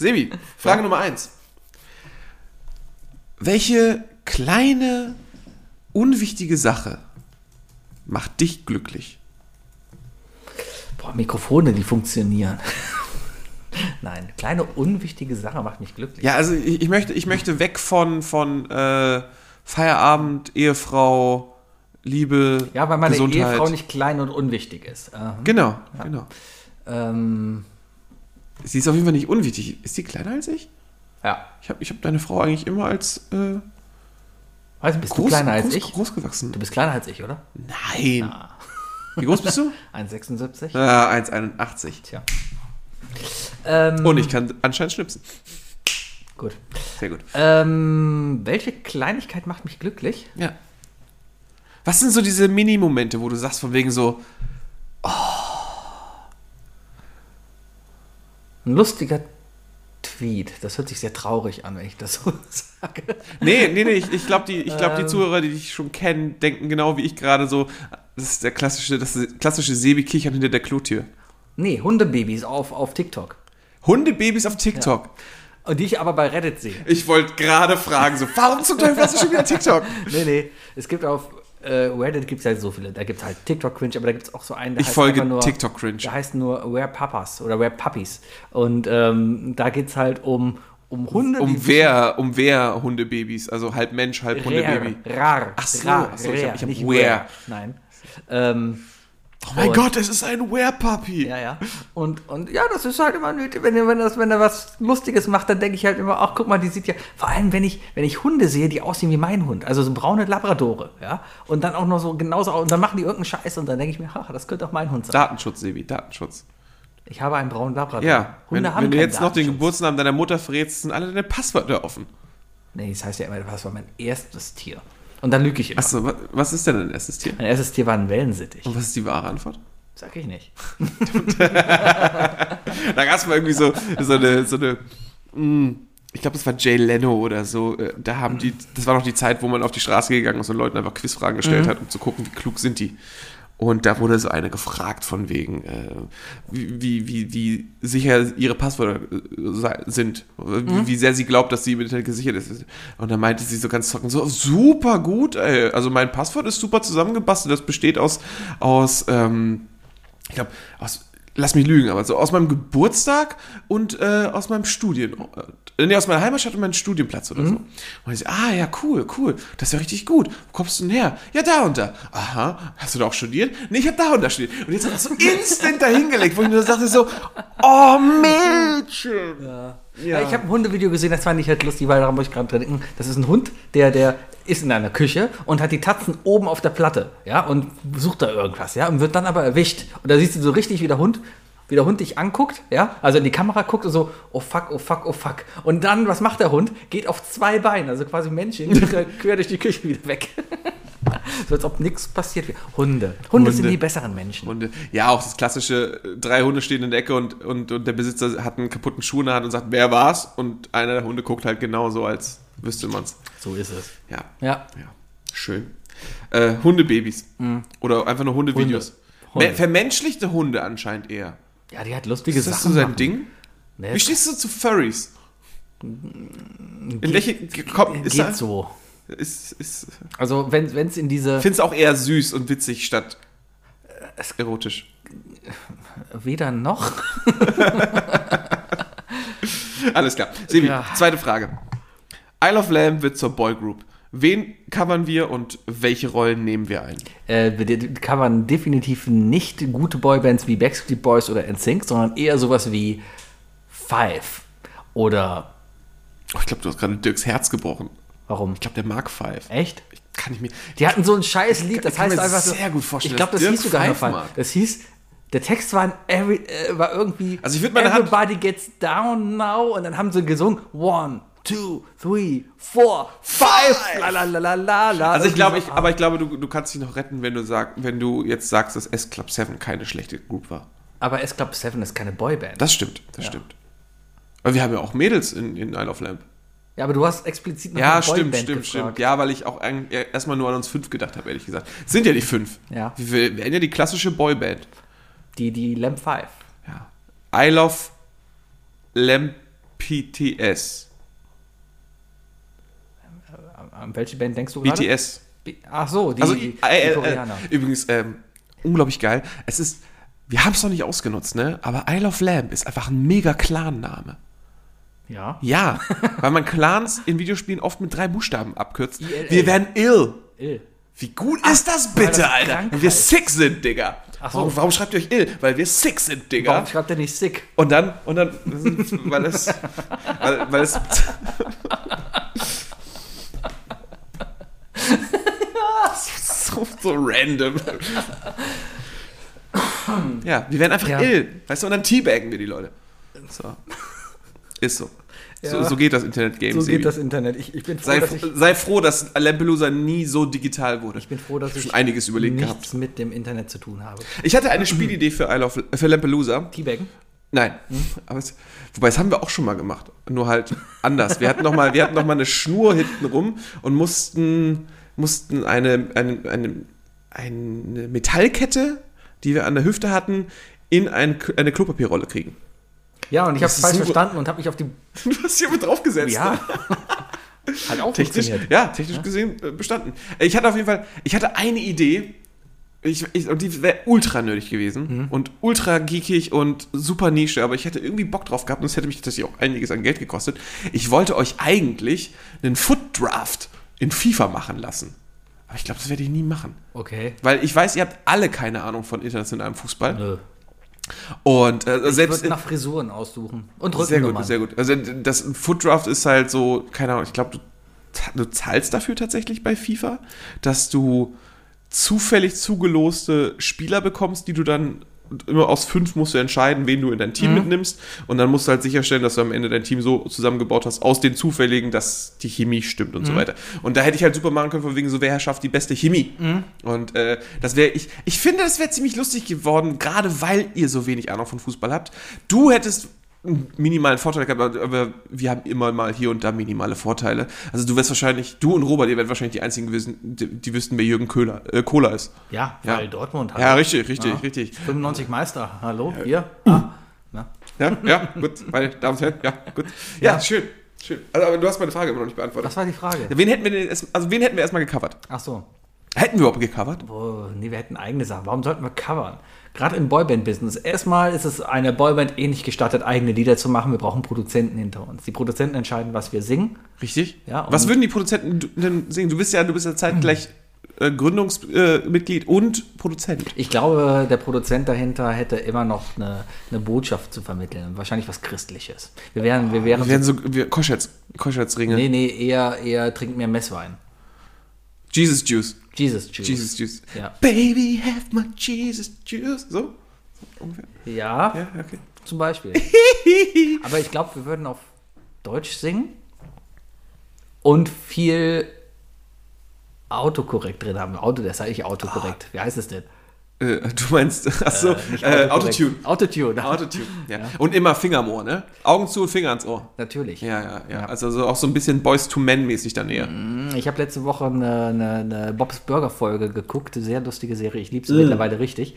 Sebi, Frage Nummer eins. Welche kleine, unwichtige Sache macht dich glücklich? Boah, Mikrofone, die funktionieren. [LAUGHS] Nein, kleine unwichtige Sache macht mich glücklich. Ja, also ich, ich möchte, ich möchte weg von, von äh, Feierabend, Ehefrau, Liebe, Ja, weil meine Gesundheit. Ehefrau nicht klein und unwichtig ist. Aha. Genau, genau. Ähm, Sie ist auf jeden Fall nicht unwichtig. Ist sie kleiner als ich? ja. Ich habe ich hab deine Frau eigentlich immer als äh, du, bist du groß, kleiner als groß, ich? groß gewachsen. Du bist kleiner als ich, oder? Nein. Wie groß bist du? 1,76? Ah, 1,81. Tja. Ähm, Und ich kann anscheinend schnipsen. Gut. Sehr gut. Ähm, welche Kleinigkeit macht mich glücklich? Ja. Was sind so diese Mini-Momente, wo du sagst von wegen so, Ein lustiger Tweet. Das hört sich sehr traurig an, wenn ich das so [LAUGHS] sage. nee, nee, nee, ich, ich glaube, die, ich glaub, die Ähm. Zuhörer, die dich schon kennen, denken genau wie ich gerade so, das ist der klassische, das klassische Sebi-Kichern hinter der Klotür. Nee, Hundebabys auf, auf TikTok. Hundebabys auf TikTok. Und die ich aber bei Reddit sehe. Ich wollte gerade fragen, so, warum zum Teufel hast du schon wieder TikTok? [LAUGHS] Nee, nee. Es gibt auf äh, Reddit gibt es halt so viele. Da gibt es halt TikTok-Cringe, aber da gibt es auch so einen, der Ich heißt folge einfach nur, TikTok-Cringe. Der heißt nur Where Papas oder Where Puppies. Und ähm, da geht es halt um, um Hunde, Um wer, um wer Hundebabys, also halb Mensch, halb Hundebaby. Rar, rar, Ach so, rar, ach so, ich hab- ich hab where. Nein. Ähm, Oh mein Und- Gott, es ist ein Were-Puppy. ja, ja. Und, und ja, das ist halt immer nötig. Wenn, er- wenn, das, wenn er was Lustiges macht, dann denke ich halt immer, ach guck mal, die sieht ja. Vor allem, wenn ich, wenn ich Hunde sehe, die aussehen wie mein Hund. Also so braune Labradore, ja. Und dann auch noch so genauso. Und dann machen die irgendeinen Scheiß und dann denke ich mir, ach, das könnte auch mein Hund sein. Datenschutz, Sebi, Datenschutz. Ich habe einen braunen Labrador. Ja, wenn, Hunde haben wenn du jetzt noch den. Geburtsnamen deiner Mutter verrätst, sind alle deine Passwörter offen. Nee, das heißt ja immer, das war mein erstes Tier. Und dann lüge ich immer. Achso, wa- was ist denn dein erstes Tier? Mein erstes Tier war ein Wellensittich. Und was ist die wahre Antwort? Sag ich nicht. [LAUGHS] Da gab es mal irgendwie so, so eine, so eine mh, ich glaube, das war Jay Leno oder so. äh, Da haben die, das war noch die Zeit, wo man auf die Straße gegangen ist und Leuten einfach Quizfragen gestellt hat, um zu gucken, wie klug sind die. Und da wurde so eine gefragt von wegen, äh, wie, wie, wie, sicher ihre Passwörter äh, sind, wie, wie sehr sie glaubt, dass sie im Internet gesichert ist. Und dann meinte sie so ganz trocken, so super gut, ey. also mein Passwort ist super zusammengebastelt, das besteht aus, aus ähm, ich glaube, aus, lass mich lügen, aber so aus meinem Geburtstag und äh, aus meinem Studien, äh, nee, aus meiner Heimatstadt und meinem Studienplatz oder so. Und ich so, ah ja, cool, cool, das ist ja richtig gut. Wo kommst du denn her? Ja, da und da. Aha, hast du da auch studiert? Nee, ich habe da und da studiert. Und jetzt hat er so instant dahingelegt, wo ich nur dachte so, oh Mädchen. Ja. ich habe ein Hundevideo gesehen, das fand ich halt lustig, weil daran muss ich gerade denken. Das ist ein Hund, der, der ist in einer Küche und hat die Tatzen oben auf der Platte, ja, und sucht da irgendwas, ja, und wird dann aber erwischt. Und da siehst du so richtig, wie der Hund, wie der Hund dich anguckt, ja, also in die Kamera guckt und so, oh fuck, oh fuck, oh fuck. Und dann, was macht der Hund? Geht auf zwei Beinen, also quasi Männchen, [LAUGHS] quer durch die Küche wieder weg. [LAUGHS] so als ob nichts passiert. wäre. Hunde. Hunde. sind Hunde. die besseren Menschen. Hunde. Ja, auch das klassische, drei Hunde stehen in der Ecke und, und, und der Besitzer hat einen kaputten Schuh in der Hand und sagt, wer war's? Und einer der Hunde guckt halt genauso, als wüsste man's. So ist es. Ja, Ja. ja, schön. Äh, Hundebabys. Oder einfach nur Hundevideos. Mhm. Hunde. Me- Vermenschlichte Hunde anscheinend eher. Ja, die hat lustige Ist das Sachen. so sein machen. Ding? Nee, Wie stehst du zu Furries? In welche kommt, ist geht da- so. Ist, ist, Also wenn es in diese es auch eher süß und witzig statt erotisch. weder noch. [LAUGHS] Alles klar. Sebi, Ja. zweite Frage. Isle of Lamb wird zur Boygroup. Wen covern wir und welche Rollen nehmen wir ein? Äh, wir covern definitiv nicht gute Boybands wie Backstreet Boys oder NSYNC, sondern eher sowas wie Five oder Oh, ich glaube, du hast gerade Dirks Herz gebrochen. warum? Ich glaube, der mag Five. Echt? Ich kann nicht mehr. Die hatten so ein scheiß Lied, das Ich kann heißt mir einfach so. sehr gut vorstellen, Ich glaube, das dass hieß Dirk sogar Five mag. Das hieß, der Text war, ein every, äh, war irgendwie. Also ich würd meine Hand- Everybody gets down now und dann haben sie gesungen One, two, three, four, five. La, la, la, la, la, la. Also ich glaube, ich, aber ich glaube, du, du kannst dich noch retten, wenn du sag, wenn du jetzt sagst, dass S Club 7 keine schlechte Group war. Aber S Club 7 ist keine Boyband. Das stimmt, das stimmt. Aber wir haben ja auch Mädels in, in Isle of Lamb. Ja, aber du hast explizit nach Ja, stimmt, Boyband stimmt, gefragt. stimmt. Ja, weil ich auch ja, erstmal nur an uns fünf gedacht habe, ehrlich gesagt. Sind ja die fünf. Ja. Wir wären ja die klassische Boyband. Die, die Lamp 5. Ja. I love Lamb PTS. An welche Band denkst du gerade? BTS. B- Ach so, die, Also, die, äh, die äh, Koreaner. äh, übrigens, ähm, unglaublich geil. Es ist, wir haben es noch nicht ausgenutzt, ne? Aber Isle of Lamb ist einfach ein mega Clan-Name. Ja. Ja, weil man Clans in Videospielen oft mit drei Buchstaben abkürzt. ILL. Wir werden ill. Ill. Wie gut ist das bitte, das Alter? Krankheit. Wenn wir sick sind, Digga. Ach so. warum, warum schreibt ihr euch ill? Weil wir sick sind, Digga. Warum schreibt er nicht sick? Und dann, und dann, weil es, weil, weil es. [LAUGHS] so, so random. Ja, wir werden einfach Ja. ill. Weißt du, und dann teabaggen wir die Leute. So. Ist so. So, Ja. so geht das Internet-Game. So Sebi. geht das Internet. Ich, ich bin froh, Sei, dass ich, sei froh, dass Lampelusa nie so digital wurde. ich bin froh, dass ich schon einiges überlegt nichts gehabt. mit dem Internet zu tun habe. Ich hatte eine Spielidee für, of, für Lampelusa. Teabaggen? Nein. Aber es, wobei, das haben wir auch schon mal gemacht. Nur halt anders. Wir hatten noch mal, wir hatten noch mal eine Schnur hinten rum und mussten, mussten eine, eine, eine, eine Metallkette, die wir an der Hüfte hatten, in ein, eine Klopapierrolle kriegen. Ja, und ich habe ist falsch super. verstanden und habe mich auf die. [LAUGHS] Du hast hier mit draufgesetzt. Ja. [LAUGHS] Hat auch Technisch, funktioniert. ja, technisch gesehen äh, bestanden. Ich hatte auf jeden Fall, ich hatte eine Idee, ich, ich, und die wäre ultra nötig gewesen und ultra geekig und super Nische, aber ich hätte irgendwie Bock drauf gehabt und es hätte mich tatsächlich auch einiges an Geld gekostet. Ich wollte euch eigentlich einen Foot Draft in FIFA machen lassen. Aber ich glaube, das werde ich nie machen. Okay. Weil ich weiß, ihr habt alle keine Ahnung von internationalem Fußball. Nö. Und äh, Ich selbst würde nach Frisuren aussuchen. Und sehr Rückennummern. gut, sehr gut. Also das Foot Draft ist halt so, keine Ahnung, ich glaube, du, du zahlst dafür tatsächlich bei FIFA, dass du zufällig zugeloste Spieler bekommst, die du dann immer aus fünf musst du entscheiden, wen du in dein Mhm. Team mitnimmst. Und dann musst du halt sicherstellen, dass du am Ende dein Team so zusammengebaut hast, aus den zufälligen, dass die Chemie stimmt Mhm. und so weiter. Und da hätte ich halt super machen können, von wegen so, wer schafft die beste Chemie. Mhm. Und äh, das wäre, ich, ich finde, das wäre ziemlich lustig geworden, gerade weil ihr so wenig Ahnung von Fußball habt. Du hättest minimalen Vorteil gehabt, aber- wir haben immer mal hier und da minimale Vorteile. Also du wärst wahrscheinlich, du und Robert, ihr werdet wahrscheinlich die einzigen gewesen, die, die wüssten, wer Jürgen Köhler, äh, Kohler ist. Ja, Ja. weil Dortmund hat. Ja, richtig, richtig, Ja. richtig. 95 Meister. Hallo? Hier? Ah. Ja, ja, gut, meine Damen und Herren, ja, gut. Ja, Ja. schön, schön. Also, aber du hast meine Frage immer noch nicht beantwortet. Was war die Frage? Ja, wen hätten wir denn erst, also wen hätten wir erstmal gecovert? Ach so. Hätten wir überhaupt gecovert? Boah, nee, wir hätten eigene Sachen. Warum sollten wir covern? Gerade im Boyband-Business. Erstmal ist es einer Boyband eh nicht gestattet, eigene Lieder zu machen. Wir brauchen Produzenten hinter uns. Die Produzenten entscheiden, was wir singen. Richtig? Ja, Was würden die Produzenten du- denn singen? Du bist ja, du bist ja zeitgleich äh, Gründungsmitglied äh, und Produzent. Ich glaube, der Produzent dahinter hätte immer noch eine, eine Botschaft zu vermitteln. Wahrscheinlich was Christliches. Wir wären, wir wären. Wir werden so, wir, Koschetz, Koschetz-Ringe. nee, nee, eher, eher trinkt mehr Messwein. Jesus Juice. Jesus Juice. Jesus Juice. Ja. Baby, have my Jesus Juice. So? so ungefähr. Ja, Ja, okay. zum Beispiel. [LAUGHS] Aber ich glaube, wir würden auf Deutsch singen und viel Autokorrekt drin haben. Auto, das sage ich Autokorrekt. Wie heißt es denn? Äh, du meinst, [LAUGHS] achso, äh, Autokorrekt. Autotune. Autotune. Autotune, ja. Und immer Finger am Ohr, ne? Augen zu und Finger ans Ohr. Natürlich. Ja, ja, ja. Also so, auch so ein bisschen Boys to Men mäßig dann eher. Ich habe letzte Woche eine, eine, eine Bob's Burger Folge geguckt. Sehr lustige Serie. Ich liebe sie mittlerweile richtig.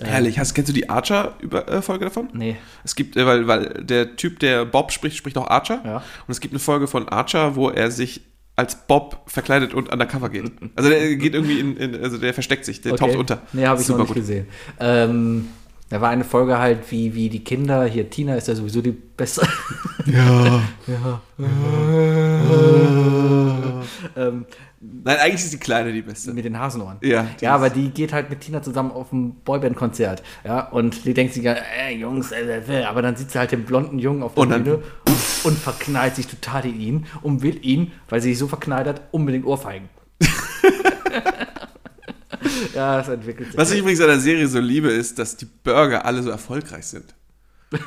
Herrlich. Hast, kennst du die Archer-Folge davon? Nee. Es gibt, äh, weil, weil der Typ, der Bob spricht, spricht auch Archer. Ja. Und es gibt eine Folge von Archer, wo er sich als Bob verkleidet und undercover geht. Also der geht irgendwie in, in also der versteckt sich, der taucht unter. Nee, habe ich noch Super nicht gut. gesehen. Ähm, da war eine Folge halt, wie, wie die Kinder, hier Tina ist ja sowieso die beste. [LAUGHS] [LAUGHS] ähm, Nein, eigentlich ist die Kleine die beste. mit den Hasenohren. Ja, ja, aber die geht halt mit Tina zusammen auf ein Boyband-Konzert. Ja, und die denkt sich ja, ey, Jungs, äh, äh, aber dann sieht sie halt den blonden Jungen auf der Und dann- Bühne und verknallt sich total in ihn und will ihn, weil sie sich so verknallt hat, unbedingt ohrfeigen. [LAUGHS] ja, das entwickelt sich. Was ich übrigens an der Serie so liebe, ist, dass die Burger alle so erfolgreich sind.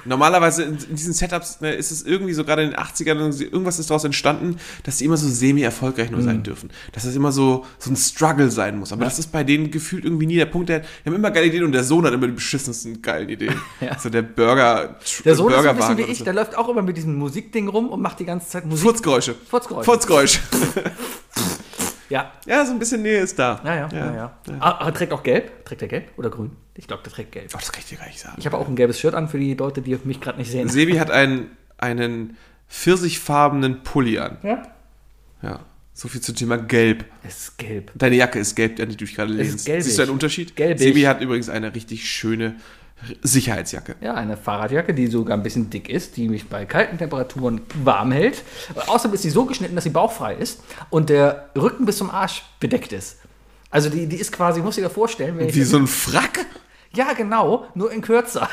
Normalerweise in, in diesen Setups ne, ist es irgendwie so gerade in den 80ern, irgendwas ist daraus entstanden, dass die immer so semi-erfolgreich nur Mhm. sein dürfen. Dass das immer so, so ein Struggle sein muss. Aber das ist bei denen gefühlt irgendwie nie der Punkt. Der, die haben immer geile Ideen und der Sohn hat immer die beschissensten geilen Ideen. [LAUGHS] Ja. So der Burger, Der Sohn ist so ein bisschen wie ich, so. der läuft auch immer mit diesem Musikding rum und macht die ganze Zeit Musik. Furzgeräusche. Furzgeräusche. Furzgeräusche. [LAUGHS] Ja. ja, so ein bisschen Nähe ist da. Ja, ja, ja. ja, Ah, ah, trägt auch gelb? Trägt er gelb oder grün? Ich glaube, der trägt gelb. Oh, das kann ich dir gar nicht sagen. Ich habe auch ein gelbes Shirt an für die Leute, die mich gerade nicht sehen. Sebi hat [LAUGHS] einen, einen pfirsichfarbenen Pulli an. Ja. Ja. So viel zum Thema Gelb. Es ist gelb. Deine Jacke ist gelb, die du dich gerade ist lehnst. Siehst du einen Unterschied? Gelbig. Sebi hat übrigens eine richtig schöne Sicherheitsjacke. Ja, eine Fahrradjacke, die sogar ein bisschen dick ist, die mich bei kalten Temperaturen warm hält. Außerdem ist sie so geschnitten, dass sie bauchfrei ist und der Rücken bis zum Arsch bedeckt ist. Also die, die ist quasi, muss ich dir vorstellen, Wie so ein Frack? Ja, genau, nur in kürzer.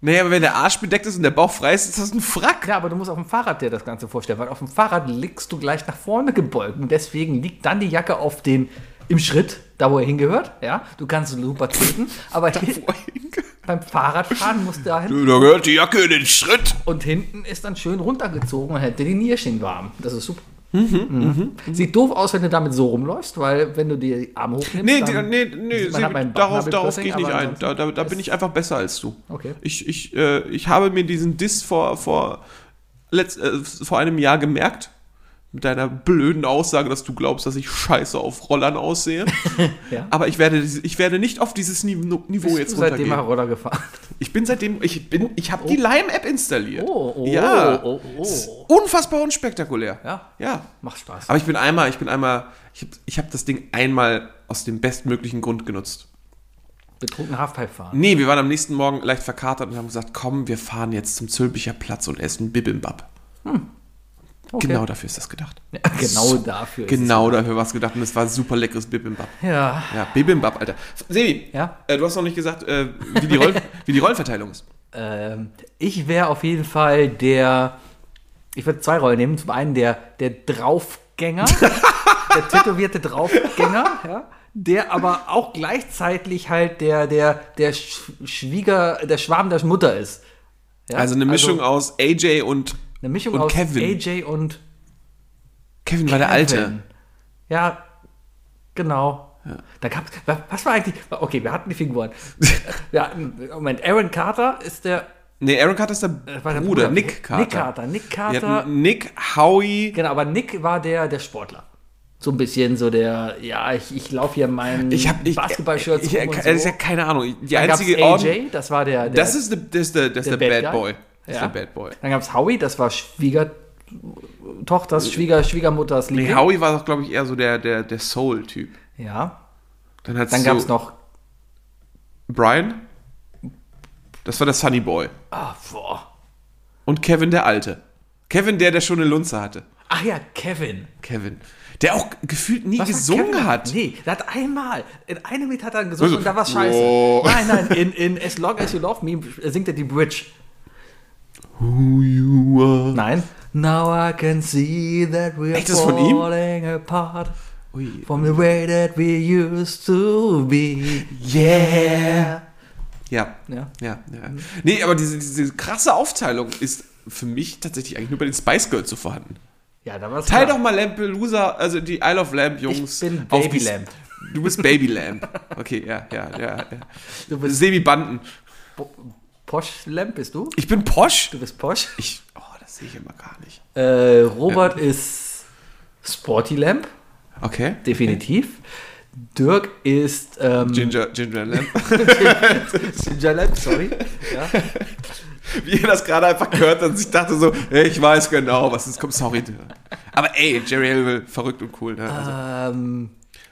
Naja, aber wenn der Arsch bedeckt ist und der Bauch frei ist, ist das ein Frack. Ja, aber du musst auf dem Fahrrad dir das Ganze vorstellen, weil auf dem Fahrrad liegst du gleich nach vorne gebeugt und deswegen liegt dann die Jacke auf den im Schritt, da wo er hingehört. Ja, du kannst super treten, aber hin- beim Fahrradfahren musst du da hin Da gehört die Jacke in den Schritt. und hinten ist dann schön runtergezogen und hält dir die Nierchen warm. Das ist super. Mhm. Sieht doof aus, wenn du damit so rumläufst, weil wenn du die Arme hochnimmst, Nee, dann nee, nee, man halt meinen darauf, darauf gehe ich nicht ein. Da, da, da bin ich einfach besser als du. Okay. Ich, ich, äh, ich habe mir diesen Diss vor, vor, letzt, äh, vor einem Jahr gemerkt. Mit deiner blöden Aussage, dass du glaubst, dass ich scheiße auf Rollern aussehe. [LAUGHS] Ja. Aber ich werde, ich werde nicht auf dieses Niveau, bist jetzt du seitdem mal runtergehen. Roller gefahren. Ich bin seitdem, ich bin, ich habe die Lime-App installiert. Oh, oh, ja. oh, oh. Unfassbar unspektakulär. Ja. Ja. Macht Spaß. Aber ich bin einmal, ich bin einmal, ich habe ich hab das Ding einmal aus dem bestmöglichen Grund genutzt. Betrunken Halfpipe fahren. Nee, wir waren am nächsten Morgen leicht verkatert und haben gesagt, komm, wir fahren jetzt zum Zülpicher Platz und essen Bibimbap. Okay. Genau dafür ist das gedacht. Ja, genau dafür. ist Genau dafür war es gedacht und es war super leckeres Bibimbap. Ja. Ja, Bibimbap, Alter. Sebi, Ja? äh, du hast noch nicht gesagt, äh, wie, die Roll [LAUGHS] wie die Rollenverteilung ist. Ähm, ich wäre auf jeden Fall der. Ich würde zwei Rollen nehmen. Zum einen der, der Draufgänger, [LAUGHS] der tätowierte Draufgänger, ja, der aber auch gleichzeitig halt der, der, der Sch- Schwieger, der Schwarm der Mutter ist. Ja? Also eine Mischung aus AJ und eine Mischung und aus Kevin. AJ und Kevin war der Alte. Ja, genau. Da gab's, wa- was war eigentlich? Okay, wir hatten die Figuren. [LAUGHS] wir hatten, Moment, Aaron Carter ist der, Nee, Aaron Carter ist der, äh, der Bruder, Nick Carter. Nick Carter. Nick Carter. Nick, Howie. Genau, aber Nick war der, der Sportler. So ein bisschen so der, ja, ich, ich laufe hier meinen Ich habe ich, Basketballshirts ich, ich, ist so. ja keine Ahnung. Die Dann einzige AJ, Ordnung. das war der, der Das ist, der, das ist der, das ist der, der Bad, Bad? Boy. Ist Ja. der Bad Boy. Dann gab es Howie, das war Schwiegertochters, Schwieger, Schwiegermutters Nee, Liebling. Howie war doch, glaube ich, eher so der, der, der Soul-Typ. Ja. Dann, hat's Dann gab es noch, Brian. Das war der Sunny Boy. ah, boah. Und Kevin der Alte. Kevin, der, der schon eine Lunze hatte. Ach ja, Kevin. Kevin. Der auch gefühlt nie Was gesungen Kevin? hat. Nee, der hat einmal, in einem Lied hat er gesungen Also, und da war scheiße. oh. Nein, nein, in, in As Long As You Love Me singt er die Bridge. Who you are. Nein. Now I can see that we're Echt, das von ihm? falling apart Ui. from the way that we used to be. Yeah. Ja. Ja. Ja, ja. Nee, aber diese, diese krasse Aufteilung ist für mich tatsächlich eigentlich nur bei den Spice Girls so vorhanden. Ja, da war's Teil klar. doch mal Lampelusa, also die Isle of Lamp Jungs. Ich bin Baby Lamp. Du bist Baby Lamp. Okay, ja, ja, ja. ja. Du bist Sebi Posh Lamp, bist du? Ich bin Posch. Du bist Posh. Ich, oh, das sehe ich immer gar nicht. Äh, Robert ist Sporty Lamp, Okay. definitiv. Dirk ist ähm, Ginger, Ginger Lamp. [LAUGHS] Ginger Lamp, sorry. Ja. Wie ihr das gerade einfach gehört und ich dachte so, hey, ich weiß genau, was ist, kommt, sorry. Aber ey, Jerry Halliwell, verrückt und cool. Ne? Also, Ähm,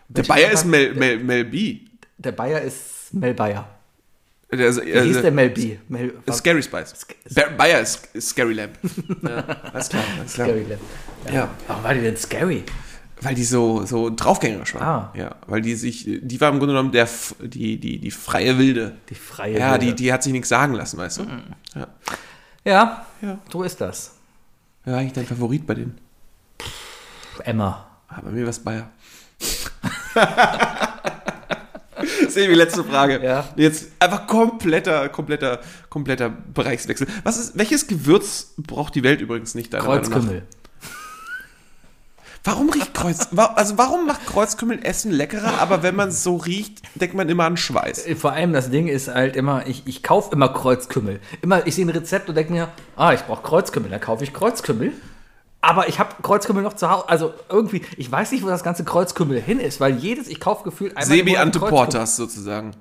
der Bayer ist Mel, Mel, Mel B. der Bayer ist Mel Bayer. Der, ist- Wie hieß äh, der Mel B? Mel, Scary Spice. Ba- Bayer ist, Scary Lamp. [LAUGHS] Ja, alles klar, alles klar. Scary Lamp. Ja, Warum war die denn scary? weil die so, so draufgängerisch war. Ah. Ja, weil die sich, die war im Grunde genommen der, die, die, die freie Wilde. Die freie Ja, Wilde. die, die hat sich nichts sagen lassen, weißt du? Ja. Ja, Ja. so ist das. Wer war eigentlich dein Favorit bei denen? Emma. Ah, bei mir war es Bayer. [LAUGHS] Sebi, letzte Frage. Ja. Jetzt einfach kompletter, kompletter, kompletter Bereichswechsel. Was ist, welches Gewürz braucht die Welt übrigens nicht? Kreuzkümmel. Warum riecht Kreuz, also warum macht Kreuzkümmel Essen leckerer, aber wenn man es so riecht, denkt man immer an Schweiß? Vor allem das Ding ist halt immer, ich, ich kaufe immer Kreuzkümmel. Immer, ich sehe ein Rezept und denke mir, ah, ich brauche Kreuzkümmel, dann kaufe ich Kreuzkümmel. Aber ich habe Kreuzkümmel noch zu Hause. Also irgendwie, ich weiß nicht, wo das ganze Kreuzkümmel hin ist, weil jedes, ich kaufe gefühlt einmal Sebi Monat Ante Kreuzkümmel. Portas sozusagen.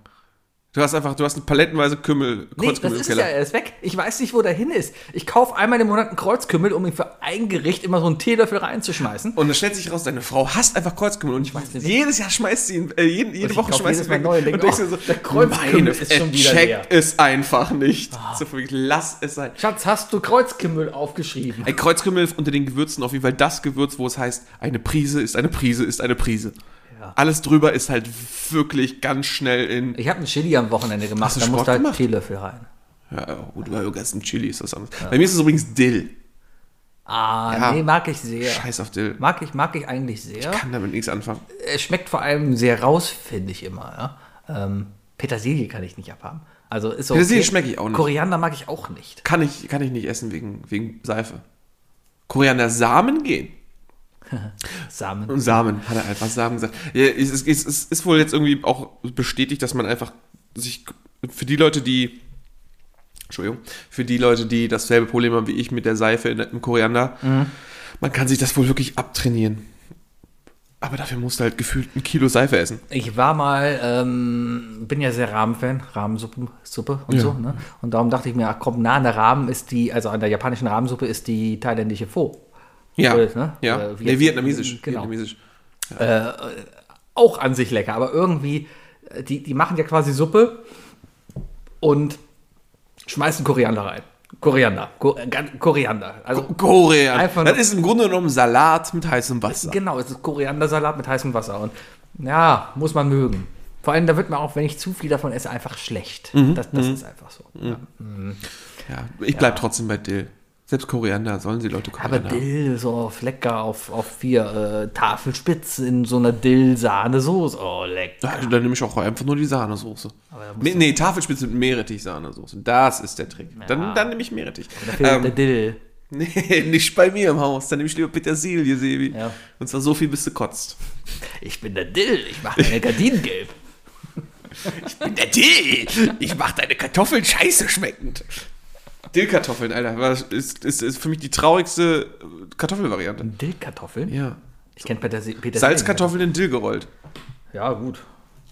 Du hast einfach, du hast eine palettenweise Kümmel, Nee, das Kreuzkümmel ist ja, er ist weg. Ich weiß nicht, wo der hin ist. Ich kaufe einmal im Monat einen Kreuzkümmel, um ihm für ein Gericht immer so einen Teelöffel reinzuschmeißen. Und dann stellt sich raus, deine Frau hasst einfach Kreuzkümmel und weiß nicht. jedes Jahr schmeißt sie ihn, äh, jede ich Woche schmeißt sie weg. neu und denk, denkst oh, dir so, der Kreuzkümmel ist schon er wieder checkt leer. Ah. es einfach nicht. So wirklich, lass es sein. Schatz, hast du Kreuzkümmel aufgeschrieben? Ein Kreuzkümmel unter den Gewürzen auf jeden Fall das Gewürz, wo es heißt, eine Prise ist eine Prise ist eine Prise. Alles drüber ist halt wirklich ganz schnell in. Ich habe einen Chili am Wochenende gemacht, da Sport musste halt? Teelöffel rein. Ja, gut, weil du ein Chili ist was anderes. Bei mir ist es übrigens Dill. Ah, Ja. nee, mag ich sehr. Scheiß auf Dill. Mag ich, mag ich eigentlich sehr. Kann damit nichts anfangen. Es schmeckt vor allem sehr raus, finde ich immer. Ja? Ähm, Petersilie kann ich nicht abhaben. Also ist okay. Petersilie schmecke ich auch nicht. Koriander mag ich auch nicht. Kann ich, kann ich nicht essen wegen, wegen Seife. Koriander Samen gehen. [LAUGHS] Samen. Und Samen, hat er einfach Samen gesagt. Ja, es, ist, es, ist, wohl jetzt irgendwie auch bestätigt, dass man einfach sich für die Leute, die Entschuldigung, für die Leute, die dasselbe Problem haben wie ich mit der Seife in, im Koriander, man kann sich das wohl wirklich abtrainieren. Aber dafür musst du halt gefühlt ein Kilo Seife essen. Ich war mal, ähm, bin ja sehr Ramen-Fan, Rahmensuppe Suppe und Ja. so. Ne? Und darum dachte ich mir, ach komm, nah an der Rahmen ist die, also an der japanischen Rahmensuppe ist die thailändische Pho. Ja, Oder, ne? ja. Äh, nee, vietnamesisch. Genau. vietnamesisch. Auch an sich lecker, aber irgendwie, äh, die, die machen ja quasi Suppe und schmeißen Koriander rein. Koriander. Ko äh, Koriander. Also Koriander. Einfach das ist im Grunde genommen Salat mit heißem Wasser. Genau, es ist Koriandersalat mit heißem Wasser. Und ja, muss man mögen. Vor allem, da wird man auch, wenn ich zu viel davon esse, einfach schlecht. Mhm, Das, das ist einfach so. Ja. Ja, ich bleib trotzdem bei Dill. Selbst Koriander sollen sie Leute Aber Koriander haben. Dill, so auf lecker, auf, auf vier äh, Tafelspitz in so einer Dill-Sahnesoße. Oh, lecker. Ja, dann nehme ich auch einfach nur die Sahnesoße. musst Nee, Tafelspitze mit Meerrettich-Sahnesoße. Das ist der Trick. Dann, dann nehme ich Meerrettich. Da fehlt der Ähm, Dill. [LAUGHS] nee, nicht bei mir im Haus. Dann nehme ich lieber Petersilie, Sebi. Ja. Und zwar so viel, bis du kotzt. Ich bin der Dill, ich mache deine Gardinen gelb. [LAUGHS] Ich bin der Dill. Ich mache deine Kartoffeln scheiße schmeckend. Dillkartoffeln, Alter, war- ist, ist, ist für mich die traurigste Kartoffelvariante. Dillkartoffeln? Ja. Ich kenne Petersil Petersilien- Salzkartoffeln in Dill gerollt. Ja, gut.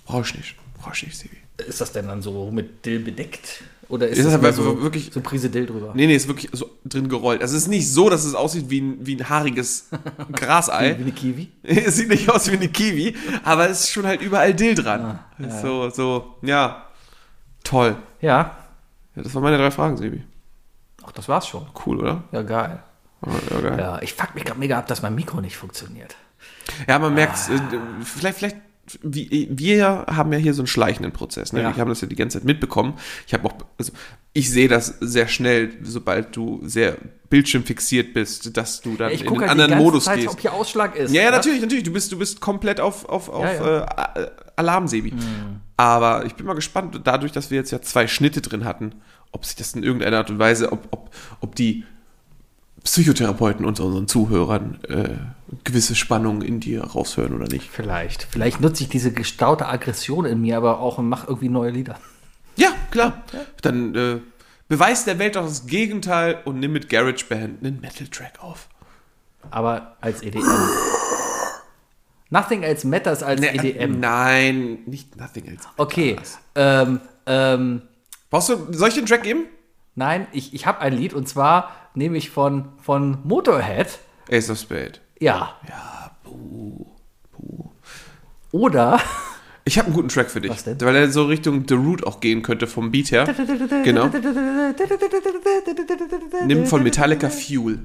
Brauch ich nicht. Brauch ich nicht, Sebi. Ist das denn dann so mit Dill bedeckt? Oder ist, Ist das das so, wirklich- so Prise Dill drüber? Nee, nee, ist wirklich so drin gerollt. Also es ist nicht so, dass es aussieht wie ein, wie ein haariges [LAUGHS] Grasei. Wie eine Kiwi? [LAUGHS] es sieht nicht aus wie eine Kiwi, aber es ist schon halt überall Dill dran. Ah, Ist So, so, ja. Toll. Ja. Ja, das waren meine drei Fragen, Sebi. Das war's schon. Cool, oder? Ja, geil. Ja, ja, geil. Ja, ich fuck mich gerade mega ab, dass mein Mikro nicht funktioniert. Ja, man merkt, äh, vielleicht, vielleicht, wir haben ja hier so einen schleichenden Prozess. Ne? Ja. Wir haben das ja die ganze Zeit mitbekommen. Ich habe auch, also ich sehe das sehr schnell, sobald du sehr bildschirmfixiert bist, dass du dann Ich in einen halt anderen Modus Zeit, gehst. ob hier Ausschlag ist. Ja, ja, natürlich, natürlich. Du bist, du bist komplett auf, auf, auf Ja, ja. Äh, Alarm, Sebi. Aber ich bin mal gespannt, dadurch, dass wir jetzt ja zwei Schnitte drin hatten, ob sich das in irgendeiner Art und Weise, ob, ob, ob die Psychotherapeuten unter unseren Zuhörern äh, gewisse Spannungen in dir raushören oder nicht. Vielleicht. Vielleicht nutze ich diese gestaute Aggression in mir aber auch und mache irgendwie neue Lieder. Ja, klar. Dann äh, beweis der Welt doch das Gegenteil und nimm mit GarageBand einen Metal-Track auf. Aber als EDM. Nothing else matters als Ne, EDM. Nein, nicht Nothing Else. Okay. Ähm, ähm, Brauchst du, soll ich den Track geben? nein, ich, ich habe ein Lied und zwar nehme ich von, von Motorhead. Ace of Spade. Ja. Ja, Oder Ich habe einen guten Track für dich. Was denn? Weil er so Richtung The Root auch gehen könnte vom Beat her. Genau. [LAUGHS] Nimm von Metallica Fuel.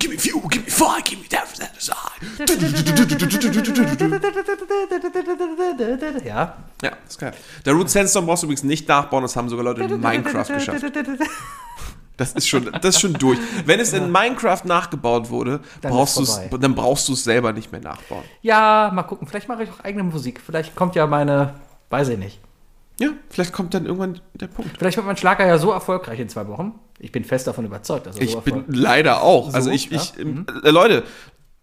Give me fuel, give me fire, give me that that side. Ja. Ja, ist geil. Der Root Sandstorm brauchst du übrigens nicht nachbauen, das haben sogar Leute in Minecraft geschafft. Das ist schon, das ist schon durch. Wenn es in Minecraft nachgebaut wurde, Dann brauchst du's, vorbei. dann brauchst du es selber nicht mehr nachbauen. Ja, mal gucken. Vielleicht mache ich auch eigene Musik. Vielleicht kommt ja meine, weiß ich nicht. Ja, vielleicht kommt dann irgendwann der Punkt. Vielleicht wird mein Schlager ja so erfolgreich in zwei Wochen. Ich bin fest davon überzeugt, dass er Ich so bin leider auch. also So, ich, ich ja. Mhm. äh, Leute,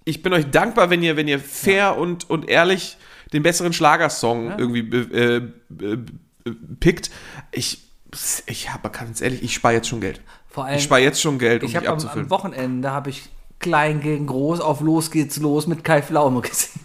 ich bin euch dankbar, wenn ihr, wenn ihr fair und, und ehrlich den besseren Schlagersong irgendwie äh, äh, pickt. Ich, ich habe ganz ehrlich, ich spare jetzt schon Geld. Vor allem, Ich spare jetzt schon Geld, um ich habe am, abzufüllen. am Wochenende habe ich klein gegen groß auf Los geht's los mit Kai Pflaume gesehen.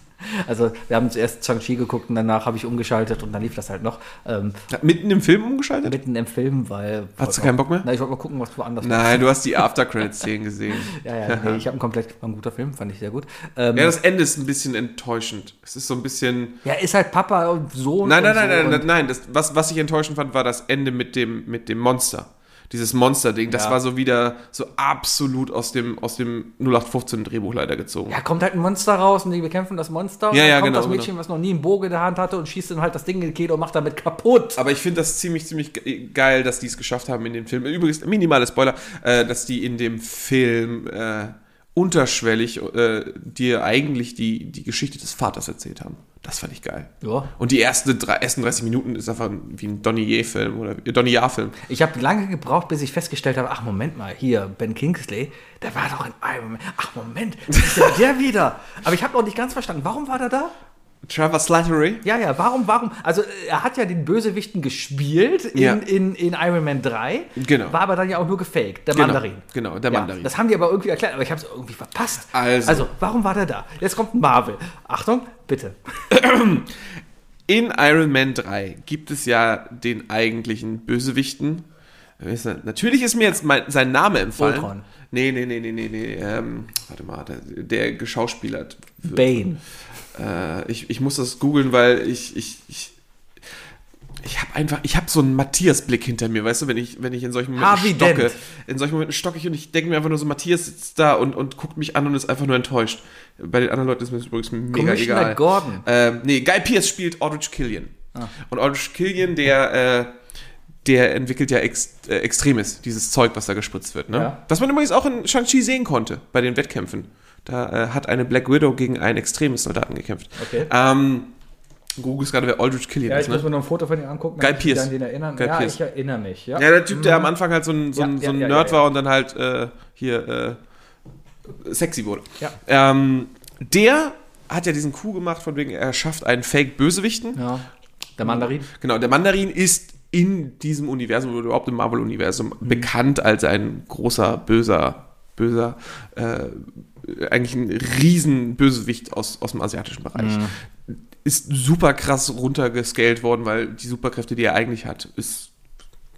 Also wir haben zuerst Shang-Chi geguckt und danach habe ich umgeschaltet und dann lief das halt noch ähm, Mitten im Film umgeschaltet? mitten im Film, weil... Hast du keinen Bock mehr? Na, ich wollte mal gucken, was woanders Nein, du hast die After-Credit-Szenen gesehen. [LAUGHS] Ja, ja, nee, ich habe einen komplett, war ein guter Film, fand ich sehr gut. Ähm, Ja, das Ende ist ein bisschen enttäuschend. Es ist so ein bisschen. ja, ist halt Papa und Sohn. Nein, nein, nein, so nein, nein, nein. Das, was, was ich enttäuschend fand, war das Ende mit dem, mit dem Monster. Dieses Monster-Ding. Das Ja. war so wieder so absolut aus dem, aus dem 0815-Drehbuch leider gezogen. Ja, kommt halt ein Monster raus und die bekämpfen das Monster. und Ja, dann ja, kommt genau, das Mädchen, genau. was noch nie einen Bogen in der Hand hatte und schießt dann halt das Ding in die Kehle und macht damit kaputt. Aber ich finde das ziemlich, ziemlich ge- geil, dass die es geschafft haben in dem Film. Übrigens, minimale Spoiler, äh, dass die in dem Film äh, unterschwellig äh, dir eigentlich die, die Geschichte des Vaters erzählt haben. Das fand ich geil. Ja. Und die drei, ersten 30 Minuten ist einfach wie ein Donny Ye-Film oder äh, Donny Jahr-Film. Ich habe lange gebraucht, bis ich festgestellt habe, ach Moment mal, hier, Ben Kingsley, der war doch in Man. Ach Moment, ist denn der [LAUGHS] wieder? Aber ich habe noch nicht ganz verstanden, warum war der da? Trevor Slattery. Ja, ja, warum, warum? Also, äh, er hat ja den Bösewichten gespielt in, Ja. in, in Iron Man 3. Genau. War aber dann ja auch nur gefaked, der Genau, Mandarin. genau, der ja, Mandarin. Das haben die aber irgendwie erklärt, aber ich habe es irgendwie verpasst. Also. also, warum war der da? Jetzt kommt Marvel. Achtung, bitte. [CLEARS THROAT] In Iron Man 3 gibt es ja den eigentlichen Bösewichten. Natürlich ist mir jetzt mein, sein Name empfallen. Ultron. Nee, nee, nee, nee, nee, nee. Ähm, warte mal, der, der geschauspielert wird. Bane. Äh, ich, ich muss das googeln, weil ich, ich, ich, ich habe einfach, ich habe so einen Matthias-Blick hinter mir, weißt du, wenn ich, wenn ich in solchen Momenten Harvey stocke. Dent. In solchen Momenten stocke ich und ich denke mir einfach nur so, Matthias sitzt da und, und guckt mich an und ist einfach nur enttäuscht. Bei den anderen Leuten ist mir das übrigens mega Commissioner egal. Gordon. Ähm, nee, Guy Pearce spielt Aldrich Killian. Ah. Und Aldrich Killian, der, äh, der entwickelt ja Ex äh, Extremis, dieses Zeug, was da gespritzt wird. Ne? Ja. Was man übrigens auch in Shang-Chi sehen konnte, bei den Wettkämpfen. Da äh, hat eine Black Widow gegen einen Extremis-Soldaten gekämpft. Okay. Ähm, Google ist gerade, wer Aldrich Killian Ja, ist, ich muss ne? mir noch ein Foto von ihm angucken. Guy damit ich. Guy ja, Pearce. ich erinnere mich. Ja. Ja, der Typ, der am Anfang halt so ein, so ein, Ja, so ein ja, ja, Nerd ja, war ja. und dann halt äh, hier äh, sexy wurde. Ja. Ähm, der hat ja diesen Coup gemacht, von wegen, er schafft einen Fake-Bösewichten. ja. Der Mandarin. Genau, der Mandarin ist in diesem Universum oder überhaupt im Marvel-Universum Mhm. bekannt als ein großer, böser, böser, äh, eigentlich ein riesen Bösewicht aus, aus dem asiatischen Bereich. Mhm. Ist super krass runtergescaled worden, weil die Superkräfte, die er eigentlich hat, ist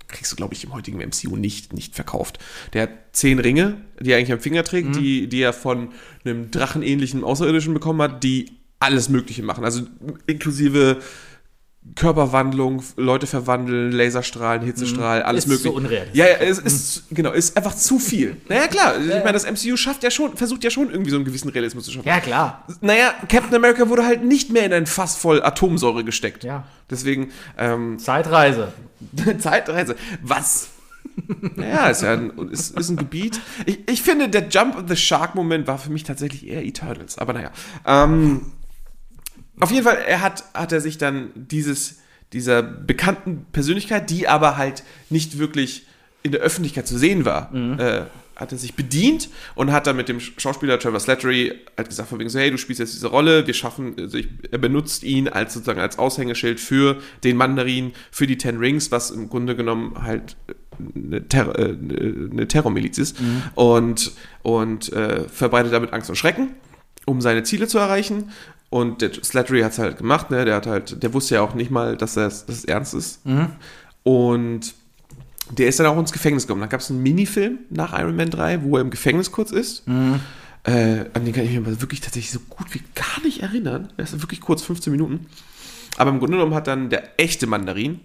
kriegst du, glaube ich, im heutigen MCU nicht, nicht verkauft. Der hat zehn Ringe, die er eigentlich am Finger trägt, Mhm. die, die er von einem drachenähnlichen Außerirdischen bekommen hat, die alles Mögliche machen. Also inklusive Körperwandlung, Leute verwandeln, Laserstrahlen, Hitzestrahl, alles Mhm. Ist mögliche. so unrealistisch. Ja, ja, es ist, genau, ist einfach zu viel. [LAUGHS] Naja, klar, ich meine, das MCU schafft ja schon, versucht ja schon irgendwie so einen gewissen Realismus zu schaffen. Ja, klar. Naja, Captain America wurde halt nicht mehr in ein Fass voll Atomsäure gesteckt. Ja. Deswegen, ähm, Zeitreise. [LAUGHS] Zeitreise. Was? Naja, ist ja ein, ist, ist ein Gebiet. Ich, ich finde, der Jump of the Shark-Moment war für mich tatsächlich eher Eternals. Aber naja. Ähm, auf jeden Fall, er hat, hat er sich dann dieses, dieser bekannten Persönlichkeit, die aber halt nicht wirklich in der Öffentlichkeit zu sehen war, äh, hat er sich bedient und hat dann mit dem Schauspieler Trevor Slattery halt gesagt, von wegen so, hey, du spielst jetzt diese Rolle, wir schaffen, also ich, er benutzt ihn als sozusagen als Aushängeschild für den Mandarin, für die Ten Rings, was im Grunde genommen halt eine, Terror, äh, eine Terrormiliz ist und, und äh, verbreitet damit Angst und Schrecken, um seine Ziele zu erreichen. Und der Slattery hat es halt gemacht, ne? Der hat halt, der wusste ja auch nicht mal, dass das, dass es ernst ist. Und der ist dann auch ins Gefängnis gekommen. Dann gab es einen Minifilm nach Iron Man 3, wo er im Gefängnis kurz ist. Äh, an den kann ich mich aber wirklich tatsächlich so gut wie gar nicht erinnern. Der ist wirklich kurz, 15 Minuten. Aber im Grunde genommen hat dann der echte Mandarin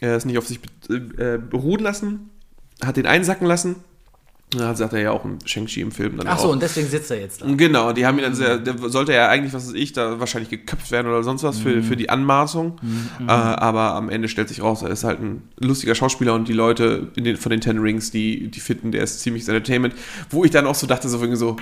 äh, es nicht auf sich be äh, beruhen lassen, hat den einsacken lassen. Da sagt er ja auch im Shang-Chi im Film dann Ach auch. so, und deswegen sitzt er jetzt da. Genau, die haben ihn dann sehr, der sollte ja eigentlich, was weiß ich, da wahrscheinlich geköpft werden oder sonst was für, für die Anmaßung. Äh, aber am Ende stellt sich raus, er ist halt ein lustiger Schauspieler und die Leute den, von den Ten Rings, die, die finden, der ist ziemlich Entertainment. Wo ich dann auch so dachte, so irgendwie so,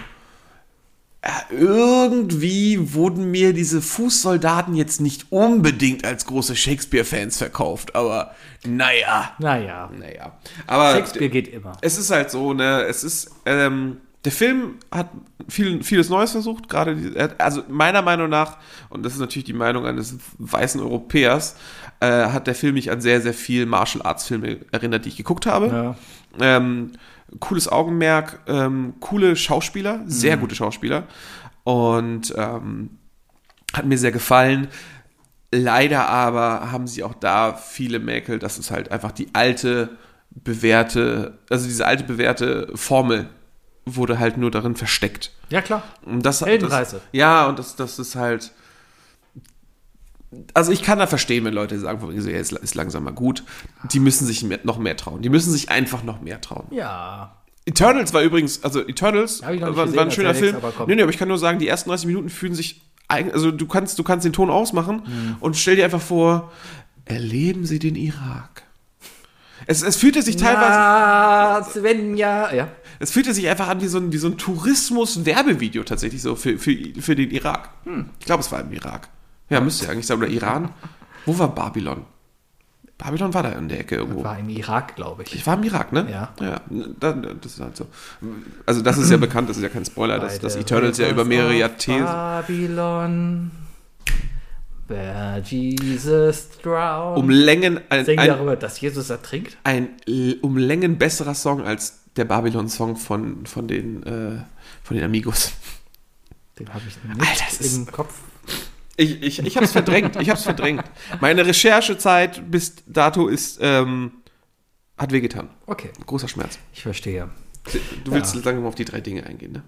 irgendwie wurden mir diese Fußsoldaten jetzt nicht unbedingt als große Shakespeare-Fans verkauft, aber naja, Naja, naja. Aber Shakespeare geht immer. es ist halt so, ne, es ist, ähm, der Film hat viel, vieles Neues versucht, gerade, er- also meiner Meinung nach, und das ist natürlich die Meinung eines weißen Europäers, äh, hat der Film mich an sehr, sehr viel Martial Arts Filme erinnert, die ich geguckt habe. Ja. Ähm, cooles Augenmerk, ähm, coole Schauspieler, sehr gute Schauspieler. Und ähm, Hat mir sehr gefallen. Leider aber haben sie auch da viele Mäkel, dass es halt einfach die alte, bewährte, also diese alte, bewährte Formel wurde halt nur darin versteckt. Ja, klar. Und das, Heldenreise. Das, ja, und das, das ist halt. Also ich kann da verstehen, wenn Leute sagen, so, ja, ist, langsam mal gut. Die müssen sich noch mehr trauen. Die müssen sich einfach noch mehr trauen. Ja. Eternals war übrigens, also Eternals war, nicht war ein gesehen, schöner Film. nix, nee, nee, aber ich kann nur sagen, die ersten 30 Minuten fühlen sich, also du kannst, du kannst den Ton ausmachen Mhm. und stell dir einfach vor, erleben sie den Irak. Es, es fühlte sich teilweise, Ja, Svenja. Ja. es fühlte sich einfach an wie so ein, wie so ein Tourismus-Werbevideo tatsächlich so für, für, für den Irak. Hm. Ich glaube, es war im Irak. Ja, müsste ja eigentlich sein. Oder Iran. Wo war Babylon? Babylon war da in der Ecke irgendwo. War im Irak, glaube ich. Ich war im Irak, ne? Ja. Ja, da, das ist halt so. Also das ist ja [CLEARS THROAT] bekannt, das ist ja kein Spoiler, dass, dass Eternals ja über mehrere Jahrzehnte... Babylon. Where Jesus drowned. Um Längen, ein, Sing ein, darüber, dass Jesus ertrinkt. ein um Längen besserer Song als der Babylon-Song von, von, den, äh, von den Amigos. Den habe ich nicht Alter, im Kopf. Ich, ich, ich hab's verdrängt, ich hab's verdrängt. Meine Recherchezeit bis dato ist, ähm, hat wehgetan. Okay, Großer Schmerz. ich verstehe. Du willst langsam mal auf die drei Dinge eingehen, ne?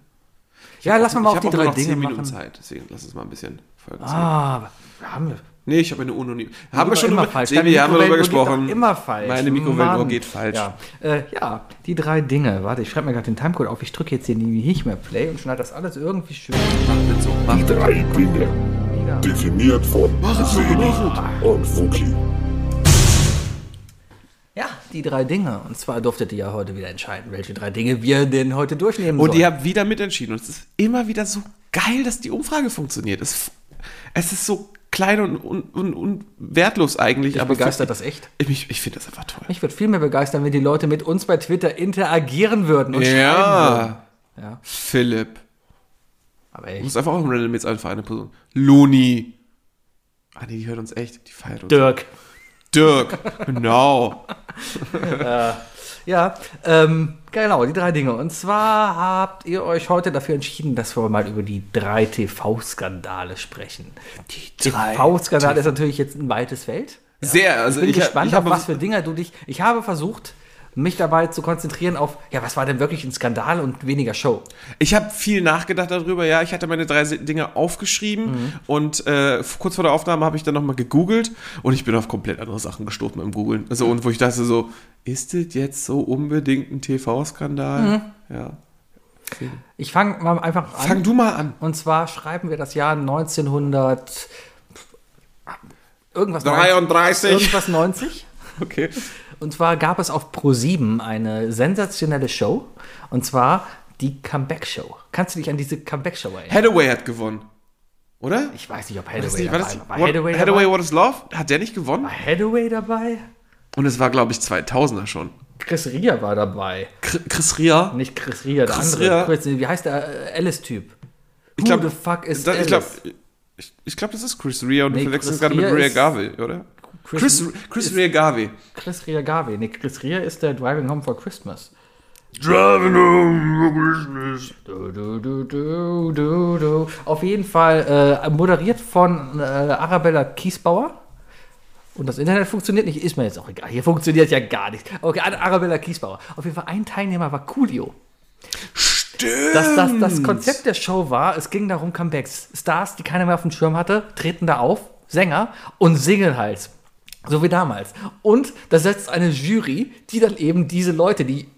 Ja, lass mal, ich auf die drei noch Dinge zehn Minuten machen. Zeit, deswegen lass uns mal ein bisschen folgen. Ah, haben wir. Nee, ich habe eine noch nie. Haben wir schon immer drüber, falsch. Sehen wir, haben darüber gesprochen. Immer falsch. Meine Mikrowellenuhr geht falsch. Ja, äh, ja, die drei Dinge. Warte, ich schreibe mir gerade den Timecode auf. Ich drücke jetzt hier nicht mehr Play und schneide das alles irgendwie schön. Macht das so. Macht das. Drei Dinge, definiert von Seni und Wookie. Ja, die drei Dinge. Und zwar durftet ihr ja heute wieder entscheiden, welche drei Dinge wir denn heute durchnehmen Und sollen. ihr habt wieder mitentschieden. Und es ist immer wieder so geil, dass die Umfrage funktioniert. Es, es ist so klein und, und, und, und wertlos eigentlich. Dich aber begeistert das echt? Ich, ich, ich finde das einfach toll. Mich würde viel mehr begeistern, wenn die Leute mit uns bei Twitter interagieren würden und schreiben würden. Ja. Ja, Philipp. Aber Du echt. musst einfach auch im Random jetzt einfach eine Person. Loni. Ah nee, die hört uns echt. Die feiert uns. Dirk. Dirk. Genau. [LAUGHS] Ja, ähm, genau, die drei Dinge. Und zwar habt ihr euch heute dafür entschieden, dass wir mal über die drei TV-Skandale sprechen. Die drei TV-Skandale ist natürlich jetzt ein weites Feld. Sehr. Also Ich bin ich, gespannt, ich auf was für Dinge du dich. Ich habe versucht, mich dabei zu konzentrieren auf, ja, was war denn wirklich ein Skandal und weniger Show. Ich habe viel nachgedacht darüber. Ja, ich hatte meine drei Dinge aufgeschrieben und äh, kurz vor der Aufnahme habe ich dann nochmal gegoogelt und ich bin auf komplett andere Sachen gestoßen beim Googlen. Also und wo ich dachte so, ist das jetzt so unbedingt ein TV-Skandal? Ja. Ich fange mal einfach an. Fang du mal an. Und zwar schreiben wir das Jahr 1900. Irgendwas 33. 90, irgendwas 90. [LAUGHS] Okay. Und zwar gab es auf Pro7 eine sensationelle Show. Und zwar die Comeback Show. Kannst du dich an diese Comeback Show erinnern? Hathaway hat gewonnen. Oder? Ich weiß nicht, ob Hathaway nicht, war dabei das, war. War what, Hathaway, Hathaway, dabei? What is Love? Hat der nicht gewonnen? War Hathaway dabei? Und es war, glaube ich, 2000er schon. Chris Ria war dabei. Chris, Ria. Nicht Chris Ria, der Chris andere. Ria. Wie heißt der äh, Alice-Typ? Ich glaub, Who the fuck is da, Alice? ich glaube, ich, ich glaub, das ist Chris Ria und Nee, du verwechselst gerade mit Ria Garvey, oder? Chris- Chris, Chris, Ria Garvey. Chris Ria Garvey. Nee, Chris Ria ist der Driving Home for Christmas. Driving home for Christmas. Du, du, du, du, du, du. Auf jeden Fall äh, moderiert von äh, Arabella Kiesbauer. Und das Internet funktioniert nicht, ist mir jetzt auch egal. Hier funktioniert ja gar nichts. Okay, Ar- Arabella Kiesbauer. Auf jeden Fall ein Teilnehmer war Coolio. Stimmt. Das, das, das Konzept der Show war, es ging darum, Comebacks. Stars, die keiner mehr auf dem Schirm hatte, treten da auf, Sänger und singen halt. So wie damals. Und da setzt eine Jury, die dann eben diese Leute, die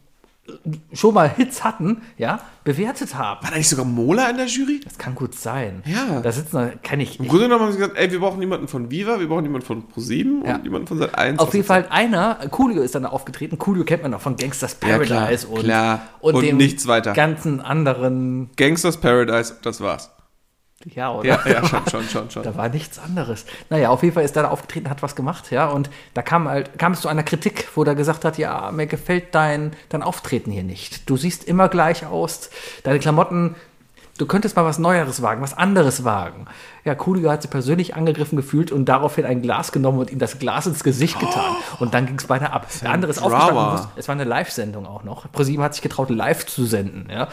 schon mal Hits hatten, ja, bewertet haben. War da nicht sogar Mola in der Jury? Das kann gut sein. Ja. Da sitzen, da kann ich. Im Grunde genommen haben sie gesagt, ey, wir brauchen niemanden von Viva, wir brauchen niemanden von ProSieben Ja. und niemanden von Sat 1. Auf jeden Fall einer, Coolio ist dann aufgetreten. Coolio kennt man noch von Gangsters Ja, Paradise klar, und, klar. und, Und dem nichts weiter. ganzen anderen. Gangsters Paradise, das war's. Ja, oder? Ja, ja, schon, schon, schon, schon. [LAUGHS] Da war nichts anderes. Naja, auf jeden Fall ist er da aufgetreten, hat was gemacht, ja. Und da kam halt, kam es zu einer Kritik, wo er gesagt hat, ja, mir gefällt dein, dein Auftreten hier nicht. Du siehst immer gleich aus, deine Klamotten, du könntest mal was Neueres wagen, was anderes wagen. Ja, Coolio hat sich persönlich angegriffen gefühlt und daraufhin ein Glas genommen und ihm das Glas ins Gesicht getan. Und dann ging es beinahe ab. Der andere ist aufgestanden. Es war eine Live-Sendung auch noch. ProSieben hat sich getraut, live zu senden. Ja.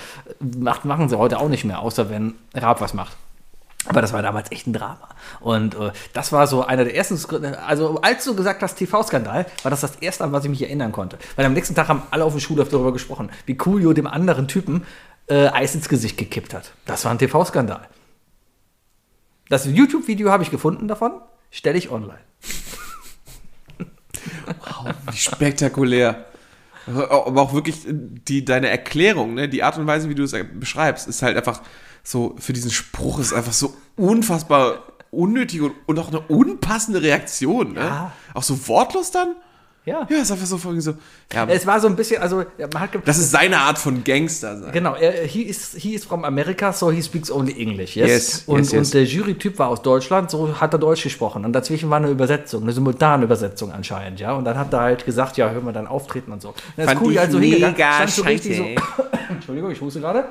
Macht, machen sie heute auch nicht mehr, außer wenn Raab was macht. Aber das war damals echt ein Drama. Und äh, das war so einer der ersten, also als du gesagt hast TV-Skandal, war das das erste, an was ich mich erinnern konnte. Weil am nächsten Tag haben alle auf dem Schulhof darüber gesprochen, wie Coolio dem anderen Typen äh, Eis ins Gesicht gekippt hat. Das war ein TV-Skandal. Das YouTube-Video habe ich gefunden davon, stelle ich online. Wie spektakulär. Aber auch wirklich die, deine Erklärung, ne? die Art und Weise, wie du es beschreibst, ist halt einfach so, für diesen Spruch ist einfach so unfassbar unnötig und, und auch eine unpassende Reaktion. Ne? Ja. Auch so wortlos dann? Ja. Ja, ist einfach so folgend so. Ja, Es war so ein bisschen, also man hat das ist seine Art von Gangster sein. Genau, er, he, is, he is from America, so he speaks only English. Yes. Yes, und, yes, yes. und der Jurytyp war aus Deutschland, so hat er Deutsch gesprochen. Und dazwischen war eine Übersetzung, eine Simultanübersetzung anscheinend, ja. Und dann hat er halt gesagt, ja, hör mal dann auftreten und so. Und dann ist Fand Coolio ich halt so hingegangen, stand so richtig so. [COUGHS] Entschuldigung, ich huste gerade.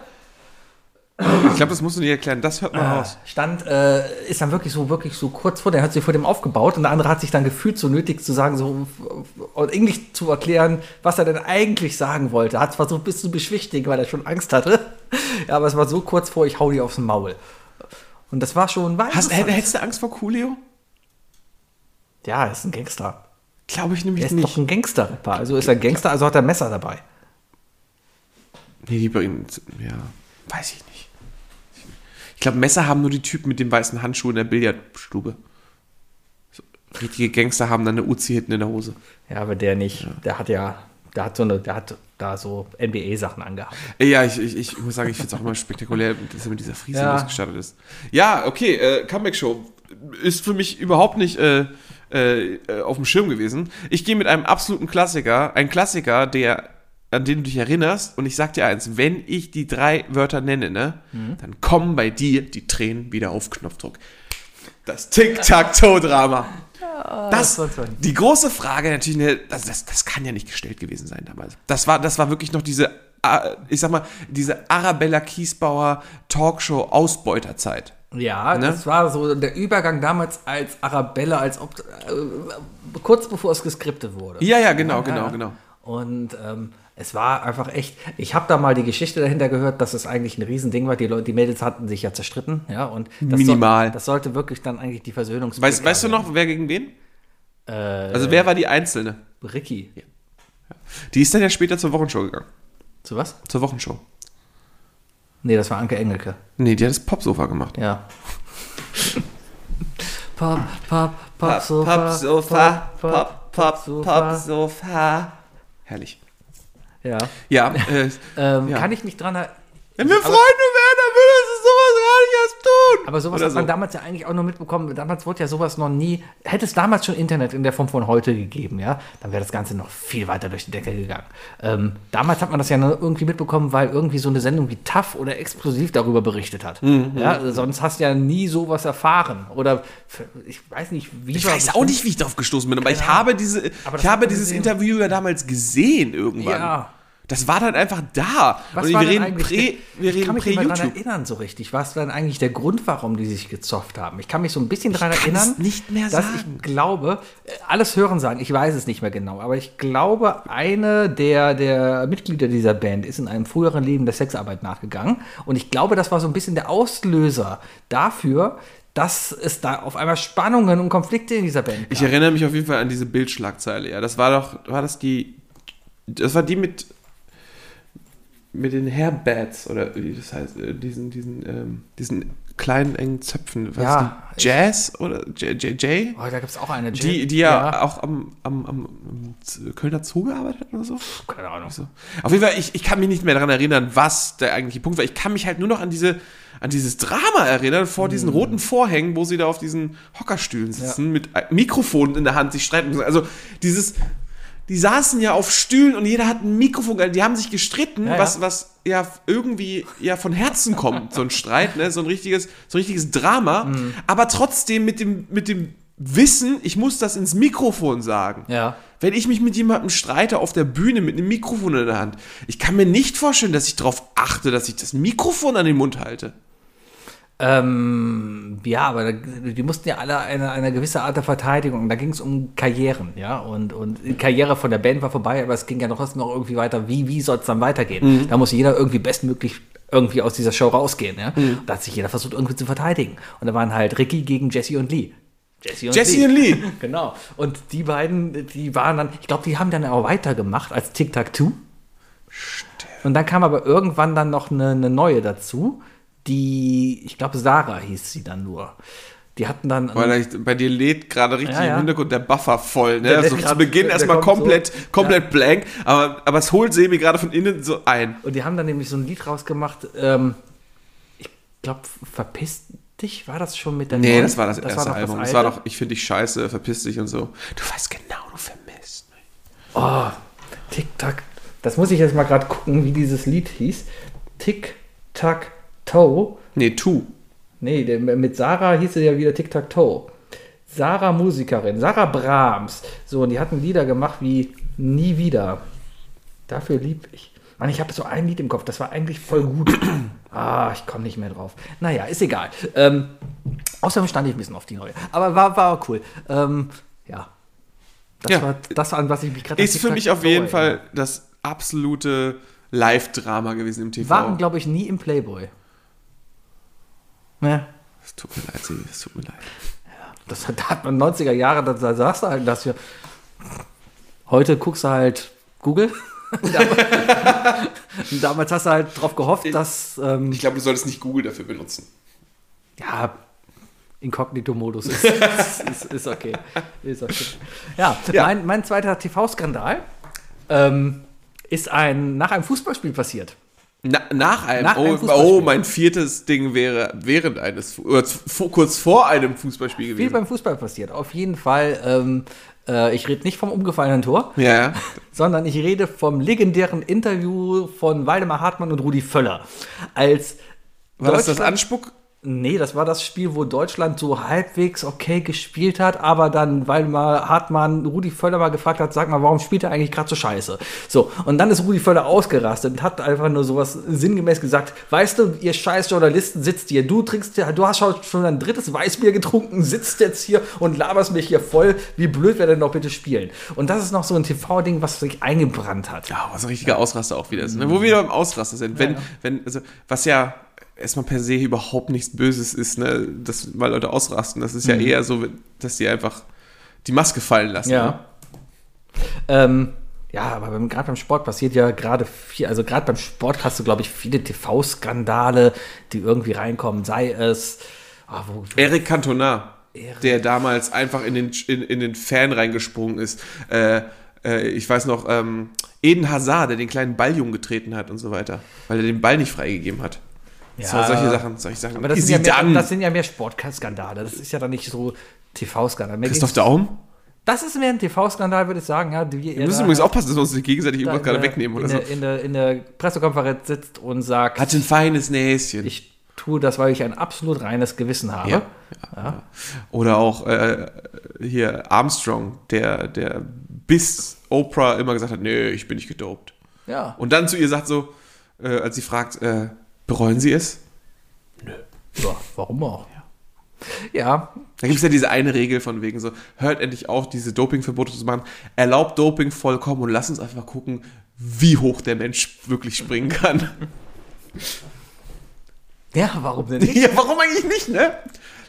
Ich glaube, das musst du nicht erklären. Das hört man Ah. raus. Stand, äh, ist dann wirklich so, wirklich so kurz vor, der hat sich vor dem aufgebaut und der andere hat sich dann gefühlt so nötig zu sagen, so und Englisch zu erklären, was er denn eigentlich sagen wollte. Hat versucht, bis zu beschwichtigen, weil er schon Angst hatte. [LAUGHS] Ja, aber es war so kurz vor, ich hau dir aufs Maul. Und das war schon war Hast, hättest du Angst vor Coolio? Ja, er ist ein Gangster. Glaube ich Er nämlich ist nicht. doch ein Gangster-Rapper. Also ist er Gangster, also hat er Messer dabei. Nee, die bringen. Ja, weiß ich nicht. Ich glaube, Messer haben nur die Typen mit den weißen Handschuhen in der Billardstube. So, richtige Gangster haben dann eine Uzi hinten in der Hose. Ja, aber der nicht. Der hat ja, der hat so eine, der hat da so NBA-Sachen angehabt. Ja, ich, ich, ich muss sagen, ich finde es auch immer spektakulär, dass er mit dieser Friese Ja. ausgestattet ist. Ja, okay, äh, Comeback-Show ist für mich überhaupt nicht äh, äh, auf dem Schirm gewesen. Ich gehe mit einem absoluten Klassiker, ein Klassiker, der an den du dich erinnerst, und ich sag dir eins, wenn ich die drei Wörter nenne, ne, dann kommen bei dir die Tränen wieder auf Knopfdruck. Das Tic-Tac-Toe-Drama. Das, das toll. die große Frage natürlich, ne, das, das, das kann ja nicht gestellt gewesen sein damals. Das war, das war wirklich noch diese, äh, ich sag mal, diese Arabella Kiesbauer Talkshow Ausbeuterzeit. Ja, Ne? das war so der Übergang damals als Arabella, als ob, äh, kurz bevor es geskriptet wurde. Ja, ja, genau, genau, genau. Und ähm, es war einfach echt, ich habe da mal die Geschichte dahinter gehört, dass es eigentlich ein Riesending war. Die, Leute, die Mädels hatten sich ja zerstritten, ja, und das Minimal. Soll, das sollte wirklich dann eigentlich die Versöhnungs Weißt, weißt du noch, wer gegen wen? also wer war die Einzelne? Ricky. Die ist dann ja später zur Wochenshow gegangen. Zu was? Zur Wochenshow. Nee, das war Anke Engelke. Nee, die hat das Popsofa gemacht. Ja. Pop, Pop, Pop, Popsofa, Pop, Pop, Popsofa. Herrlich. Ja. Ja, äh, [LAUGHS] Ähm, Ja. Kann ich mich dran erinnern. wenn wir Freunde wären, dann würde es sowas gar nicht erst tun. Aber sowas Oder hat man so. damals ja eigentlich auch nur mitbekommen. Damals wurde ja sowas noch nie. Hätte es damals schon Internet in der Form von heute gegeben, ja, dann wäre das Ganze noch viel weiter durch die Decke gegangen. Ähm, damals hat man das ja nur irgendwie mitbekommen, weil irgendwie so eine Sendung wie TAF oder Explosiv darüber berichtet hat. Mhm, Ja, sonst hast du ja nie sowas erfahren. Oder ich weiß nicht, wie Ich weiß auch nicht, wie ich darauf gestoßen bin, aber ich habe diese, Aber ich habe dieses gesehen. Interview ja damals gesehen irgendwann. Ja. Das war dann einfach da. Was Und war wir reden der- wir ich reden kann mich nicht mehr daran erinnern so richtig. Was war denn eigentlich der Grund, warum die sich gezofft haben? Ich kann mich so ein bisschen daran erinnern, nicht mehr dass sagen. ich glaube, äh, alles hören sagen, ich weiß es nicht mehr genau, aber ich glaube, eine der, der Mitglieder dieser Band ist in einem früheren Leben der Sexarbeit nachgegangen und ich glaube, das war so ein bisschen der Auslöser dafür, dass es da auf einmal Spannungen und Konflikte in dieser Band gab. Ich erinnere mich auf jeden Fall an diese Bildschlagzeile. Ja, das war doch, war das die, das war die mit, mit den Hairbats oder wie das heißt, äh, diesen, diesen, ähm, diesen kleinen engen Zöpfen. Was Ja, Jazz oder J, J, J? Oh, da gibt es auch eine. Die, die ja, auch am, am, am, Kölner Zoo gearbeitet hat oder so. Keine Ahnung. So. Auf jeden Fall, ich, ich kann mich nicht mehr daran erinnern, was der eigentliche Punkt war. Ich kann mich halt nur noch an diese an dieses Drama erinnern vor diesen roten Vorhängen, wo sie da auf diesen Hockerstühlen sitzen, mit äh, Mikrofonen in der Hand sich streiten. Also dieses, die saßen ja auf Stühlen und jeder hat ein Mikrofon, die haben sich gestritten, Ja, was, was ja irgendwie ja von Herzen kommt, so ein Streit, ne? so ein richtiges, so ein richtiges Drama, Mhm. aber trotzdem mit dem, mit dem Wissen, ich muss das ins Mikrofon sagen. Ja. Wenn ich mich mit jemandem streite auf der Bühne mit einem Mikrofon in der Hand, ich kann mir nicht vorstellen, dass ich darauf achte, dass ich das Mikrofon an den Mund halte. Ähm, ja, aber die mussten ja alle eine, eine gewisse Art der Verteidigung. Da ging es um Karrieren, ja. Und, und die Karriere von der Band war vorbei, aber es ging ja noch, noch irgendwie weiter. Wie, wie soll es dann weitergehen? Da muss jeder irgendwie bestmöglich irgendwie aus dieser Show rausgehen. Ja? Mhm. Da hat sich jeder versucht, irgendwie zu verteidigen. Und da waren halt Ricky gegen Jesse und Lee. Jesse und Jesse und Lee. [LAUGHS] Genau. Und die beiden, die waren dann, ich glaube, die haben dann auch weitergemacht als Tic-Tac-Toe. Und dann kam aber irgendwann dann noch eine, eine neue dazu, die, ich glaube, Sarah hieß sie dann nur. Die hatten dann. Weil ich, bei dir lädt gerade richtig Ja, ja. im Hintergrund der Buffer voll. Ne? Also zu Beginn erstmal komplett, so. komplett blank, aber, aber es holt Sebi gerade von innen so ein. Und die haben dann nämlich so ein Lied rausgemacht, ähm, ich glaube, Verpiss dich, war das schon mit der Nee, neuen? das war das erste noch Album. Das alte? war doch, ich finde dich scheiße, verpiss dich und so. Du weißt genau, du vermisst. Oh, Tic-Tac. Das muss ich jetzt mal gerade gucken, wie dieses Lied hieß. Tic-Tac-Toe. Nee, tu. Nee, mit Sarah hieß es ja wieder Tic-Tac-Toe. Sarah Musikerin, Sarah Brahms. So, und die hatten Lieder gemacht wie Nie wieder. Dafür lieb ich. Mann, ich habe so ein Lied im Kopf, das war eigentlich voll gut. [CLEARS THROAT] ah, ich komme nicht mehr drauf. Naja, ist egal. Ähm, außerdem stand ich ein bisschen auf die neue. Aber war, war cool. Ähm, ja. Das Ja. war das, an was ich mich gerade Ist für mich auf jeden Fall das absolute Live-Drama gewesen im TV. Waren, glaube ich, nie im Playboy. Ne? Es tut mir leid, Sebi, es tut mir leid. Das hat, da hat man 90er Jahre, da, da sagst du halt, dass wir. Heute guckst du halt Google. [LAUGHS] damals, damals hast du halt drauf gehofft, dass ähm, Ich glaube, du solltest nicht Google dafür benutzen. ja, Inkognito-Modus ist, ist, ist, ist okay. Ist okay. Ja, Ja. Mein, mein zweiter TV-Skandal ähm, ist ein, nach einem Fußballspiel passiert. Na, nach einem, Nach einem oh, Fußballspiel. oh, mein viertes Ding wäre während eines, oder vor, kurz vor einem Fußballspiel Viel gewesen. beim Fußball passiert. Auf jeden Fall, ähm, äh, ich rede nicht vom umgefallenen Tor. ja, [LAUGHS] sondern ich rede vom legendären Interview von Waldemar Hartmann und Rudi Völler. Als War das das Anspuck? Nee, das war das Spiel, wo Deutschland so halbwegs okay gespielt hat, aber dann, weil mal Hartmann Rudi Völler mal gefragt hat, sag mal, warum spielt er eigentlich gerade so scheiße? So, und dann ist Rudi Völler ausgerastet und hat einfach nur sowas sinngemäß gesagt, weißt du, ihr scheiß Journalisten sitzt hier, du trinkst ja, du hast schon ein drittes Weißbier getrunken, sitzt jetzt hier und laberst mich hier voll, wie blöd wir denn doch bitte spielen? Und das ist noch so ein TV-Ding, was sich eingebrannt hat. Ja, was ein richtiger Ausraster auch wieder ist. Ne? Wo wir wieder im Ausraster sind. Wenn, wenn, also, was ja erstmal per se überhaupt nichts Böses ist, ne? dass weil Leute ausrasten. Das ist ja eher so, dass die einfach die Maske fallen lassen. Ne? Ja. Ähm, ja, aber gerade beim Sport passiert ja gerade viel, also gerade beim Sport hast du, glaube ich, viele TV-Skandale, die irgendwie reinkommen, sei es. wo, Eric Cantona, Eric. der damals einfach in den, in, in den Fan reingesprungen ist. Äh, äh, ich weiß noch, ähm, Eden Hazard, der den kleinen Balljungen getreten hat und so weiter, weil er den Ball nicht freigegeben hat. Ja. So, solche Sachen, solche Sachen. aber das sind, ja mehr, das sind ja mehr Sportskandale. Das ist ja dann nicht so TV-Skandal. Christoph Daum? Das ist mehr ein TV-Skandal, würde ich sagen. Ja, Wir müssen übrigens aufpassen, dass wir uns nicht gegenseitig irgendwas gerade wegnehmen oder in so. der, in, der, in der Pressekonferenz sitzt und sagt, Hat ein feines Näschen. ich tue das, weil ich ein absolut reines Gewissen habe. Ja, ja. Oder auch äh, hier Armstrong, der, der bis Oprah immer gesagt hat, nee, ich bin nicht gedopt. ja. Und dann zu ihr sagt so, äh, als sie fragt, äh, bereuen Sie es? Ja, warum auch? Ja, Da gibt es ja diese eine Regel von wegen so, hört endlich auf, diese Dopingverbote zu machen, erlaubt Doping vollkommen und lasst uns einfach gucken, wie hoch der Mensch wirklich springen kann. ja, warum denn nicht? [LAUGHS] ja, warum eigentlich nicht, ne?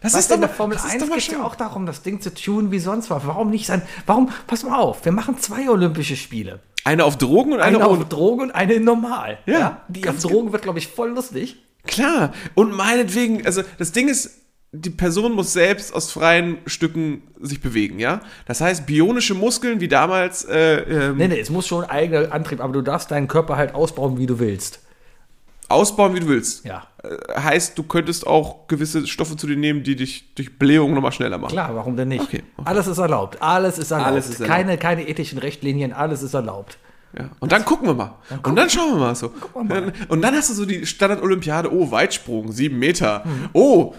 Das Was ist doch in der Formel das ist 1 doch mal geht ja auch darum, das Ding zu tunen wie sonst was. Warum nicht sein? Warum? Pass mal auf, wir machen zwei Olympische Spiele. Eine auf Drogen und eine, Eine auf Drogen und eine normal. Ja, die auf Drogen wird, glaube ich, voll lustig. Klar. Und meinetwegen, also das Ding ist, die Person muss selbst aus freien Stücken sich bewegen, ja? Das heißt, bionische Muskeln wie damals, äh, ähm, Nee, nee, es muss schon eigener Antrieb, aber du darfst deinen Körper halt ausbauen, wie du willst. Ausbauen, wie du willst. Ja. Äh, heißt, du könntest auch gewisse Stoffe zu dir nehmen, die dich durch Blähung nochmal schneller machen. Klar, warum denn nicht? Okay, okay. Alles ist erlaubt. Alles ist erlaubt. Alles ist erlaubt. Keine, keine ethischen Richtlinien, alles ist erlaubt. Ja. Und dann gucken wir mal. und dann schauen wir mal so. mal. Und dann hast du so die Standard-Olympiade. Oh, Weitsprung, sieben Meter. Mhm. Oh,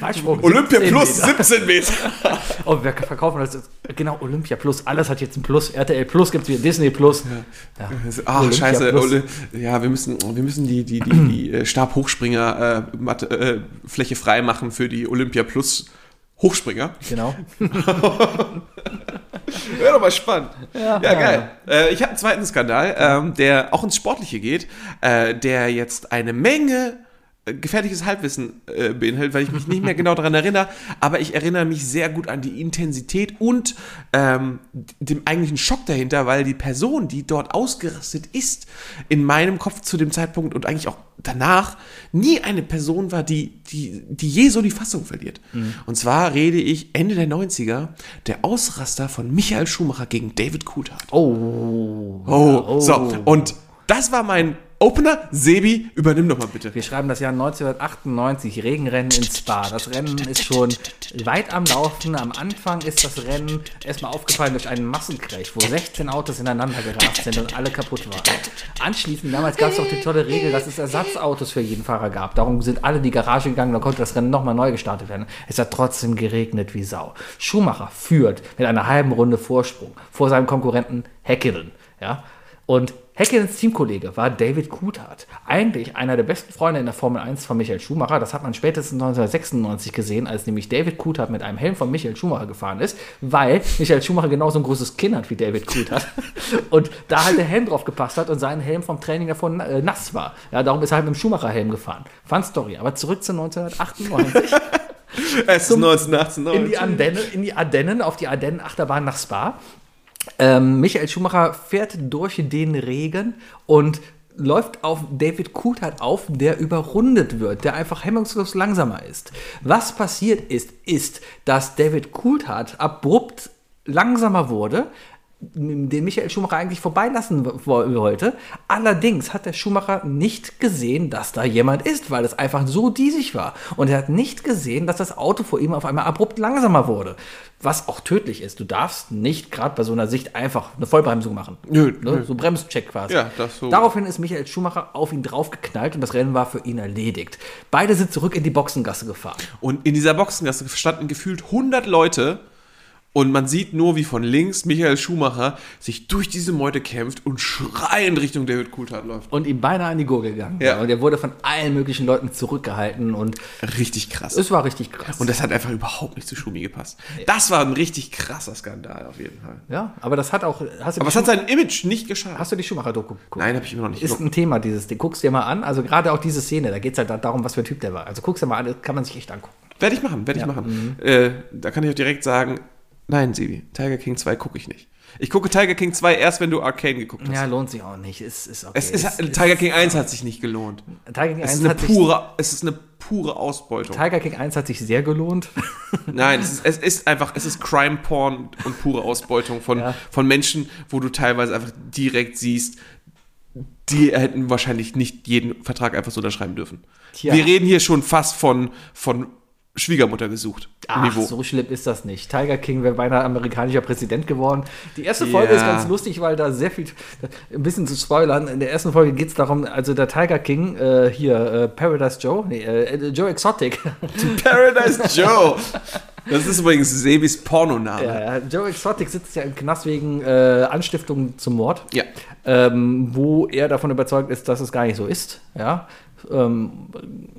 Weitsprung, Olympia 17 plus Meter. 17 Meter. [LAUGHS] Oh, wir verkaufen das. jetzt- Genau, Olympia Plus. Alles hat jetzt ein Plus. RTL Plus gibt es wieder, Disney Plus. Ja. Ach, Olympia scheiße. Plus. Ja, wir müssen, wir müssen die, die, die, die [CLEARS THROAT] äh, Stabhochspringer äh, äh, Fläche frei machen für die Olympia Plus Hochspringer. Genau. [LAUGHS] [LAUGHS] [LAUGHS] Wäre doch mal spannend. Ja, geil. Äh, ich habe einen zweiten Skandal, ähm, der auch ins Sportliche geht, äh, der jetzt eine Menge gefährliches Halbwissen äh, beinhaltet, weil ich mich nicht mehr genau daran erinnere, aber ich erinnere mich sehr gut an die Intensität und ähm, dem eigentlichen Schock dahinter, weil die Person, die dort ausgerastet ist, in meinem Kopf zu dem Zeitpunkt und eigentlich auch danach nie eine Person war, die, die, die je so die Fassung verliert. Und zwar rede ich Ende der 90er, der Ausraster von Michael Schumacher gegen David Coulthard. Oh. Oh, so. Und das war mein Opener. Sebi, übernimm doch mal bitte. Wir schreiben das Jahr 1998, Regenrennen in Spa. Das Rennen ist schon weit am Laufen. Am Anfang ist das Rennen erstmal aufgefallen durch einen Massencrash, wo 16 Autos ineinander gerast sind und alle kaputt waren. Anschließend, damals gab es auch die tolle Regel, dass es Ersatzautos für jeden Fahrer gab. Darum sind alle in die Garage gegangen, da konnte das Rennen nochmal neu gestartet werden. Es hat trotzdem geregnet wie Sau. Schumacher führt mit einer halben Runde Vorsprung vor seinem Konkurrenten Häkkinen. Ja? Und Häkkinens Teamkollege war David Coulthard. Eigentlich einer der besten Freunde in der Formel 1 von Michael Schumacher. Das hat man spätestens 1996 gesehen, als nämlich David Coulthard mit einem Helm von Michael Schumacher gefahren ist, weil Michael Schumacher genauso ein großes Kinn hat wie David Coulthard. [LAUGHS] und da halt der Helm drauf gepasst hat und sein Helm vom Training davon äh, nass war. Ja, darum ist er halt mit dem Schumacher-Helm gefahren. Fun Story. Aber zurück zu 1998. [LAUGHS] Es ist 1918. in die Ardennen, in die Ardennen, auf die Ardennen-Achterbahn nach Spa. Ähm, Michael Schumacher fährt durch den Regen und läuft auf David Coulthard auf, der überrundet wird, der einfach hemmungslos langsamer ist. Was passiert ist, ist, dass David Coulthard abrupt langsamer wurde, den Michael Schumacher eigentlich vorbeilassen wo- wollte. Allerdings hat der Schumacher nicht gesehen, dass da jemand ist, weil es einfach so diesig war. Und er hat nicht gesehen, dass das Auto vor ihm auf einmal abrupt langsamer wurde. Was auch tödlich ist. Du darfst nicht gerade bei so einer Sicht einfach eine Vollbremsung machen. Nö, ne? So Bremscheck quasi. Ja, so. Daraufhin ist Michael Schumacher auf ihn draufgeknallt und das Rennen war für ihn erledigt. Beide sind zurück in die Boxengasse gefahren. Und in dieser Boxengasse standen gefühlt 100 Leute und man sieht nur, wie von links Michael Schumacher sich durch diese Meute kämpft und schreiend Richtung David Coulthard läuft. Und ihm beinahe an die Gurgel gegangen. Ja. Und er wurde von allen möglichen Leuten zurückgehalten und Richtig krass. es war richtig krass. Und das hat einfach überhaupt nicht zu Schumi gepasst. Das war ein richtig krasser Skandal auf jeden Fall. ja, aber das hat auch. Hast du Aber es hat sein Image nicht geschadet. Hast du die Schumacher-Doku geguckt? Nein, habe ich immer noch nicht Ist ein Thema, dieses Ding. Guckst dir mal an. Also gerade auch diese Szene, da geht es halt darum, was für ein Typ der war. Also guckst dir mal an, das kann man sich echt angucken. Werde ich machen, werde ich machen. Äh, da kann ich auch direkt sagen, nein, Sibi, Tiger King 2 gucke ich nicht. Ich gucke Tiger King 2 erst, wenn du Arcane geguckt hast. Ja, lohnt sich auch nicht. Ist, ist okay. Es ist, Tiger King 1 hat sich nicht gelohnt. Tiger King Es 1 ist eine hat sich, pure, es ist eine pure Ausbeutung. Tiger King 1 hat sich sehr gelohnt. [LAUGHS] Nein, es ist, es ist einfach, es ist Crime Porn und pure Ausbeutung von, Ja. von Menschen, wo du teilweise einfach direkt siehst, die hätten wahrscheinlich nicht jeden Vertrag einfach so unterschreiben dürfen. Tja. Wir reden hier schon fast von, von Schwiegermutter gesucht. Ach, so schlimm ist das nicht. Tiger King wäre beinahe amerikanischer Präsident geworden. Die erste Folge Ja. ist ganz lustig, weil da sehr viel, ein bisschen zu spoilern, in der ersten Folge geht es darum, also der Tiger King, äh, hier, äh, Paradise Joe, nee, äh, Joe Exotic, [LAUGHS] Paradise Joe. Das ist übrigens Sebis Pornoname. ja, Joe Exotic sitzt ja im Knast wegen äh, Anstiftung zum Mord. Ja. ähm, wo er davon überzeugt ist, dass es gar nicht so ist. Ja. Ähm,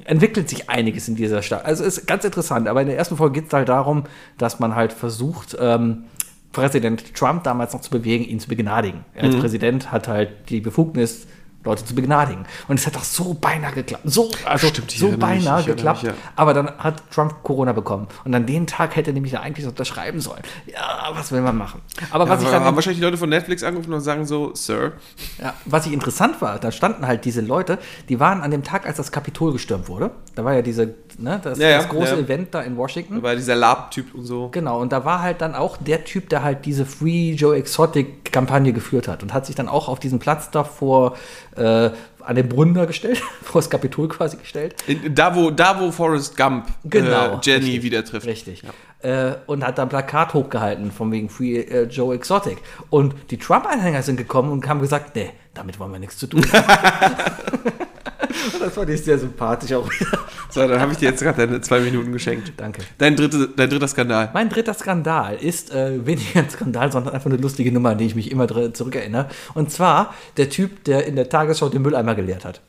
entwickelt sich einiges in dieser Stadt. Also ist ganz interessant, aber in der ersten Folge geht es halt darum, dass man halt versucht, ähm, Präsident Trump damals noch zu bewegen, ihn zu begnadigen. Er als Präsident hat halt die Befugnis, Leute zu begnadigen. Und es hat doch so beinahe geklappt. So, also Stimmt, ich so mich, beinahe ich erinnere geklappt. mich, ja. Aber dann hat Trump Corona bekommen. Und an den Tag hätte er nämlich da eigentlich unterschreiben sollen. Ja, was will man machen? Aber was ich Aber dann haben wahrscheinlich die Leute von Netflix angerufen und sagen so, Sir, ja, was ich interessant war, da standen halt diese Leute, die waren an dem Tag, als das Kapitol gestürmt wurde. Da war ja diese, ne, das, Ja, ja, das große ja. Event da in Washington. war dieser Lab-Typ und so. Genau, und da war halt dann auch der Typ, der halt diese Free Joe Exotic Kampagne geführt hat und hat sich dann auch auf diesen Platz da vor, äh, an den Brunnen da gestellt, [LAUGHS] vor das Kapitol quasi gestellt. Da, wo, da, wo Forrest Gump Genau, äh, Jenny richtig. wieder trifft. Richtig. Äh, und hat da ein Plakat hochgehalten von wegen Free äh, Joe Exotic. Und die Trump-Anhänger sind gekommen und haben gesagt, nee, damit wollen wir nichts zu tun. Und [LAUGHS] das fand ich sehr sympathisch auch wieder. [LAUGHS] So, dann habe ich dir jetzt gerade deine zwei Minuten geschenkt. Danke. Dein, dritte, dein dritter Skandal. Mein dritter Skandal ist äh, weniger ein Skandal, sondern einfach eine lustige Nummer, an die ich mich immer zurückerinnere. Und zwar der Typ, der in der Tagesschau den Mülleimer geleert hat.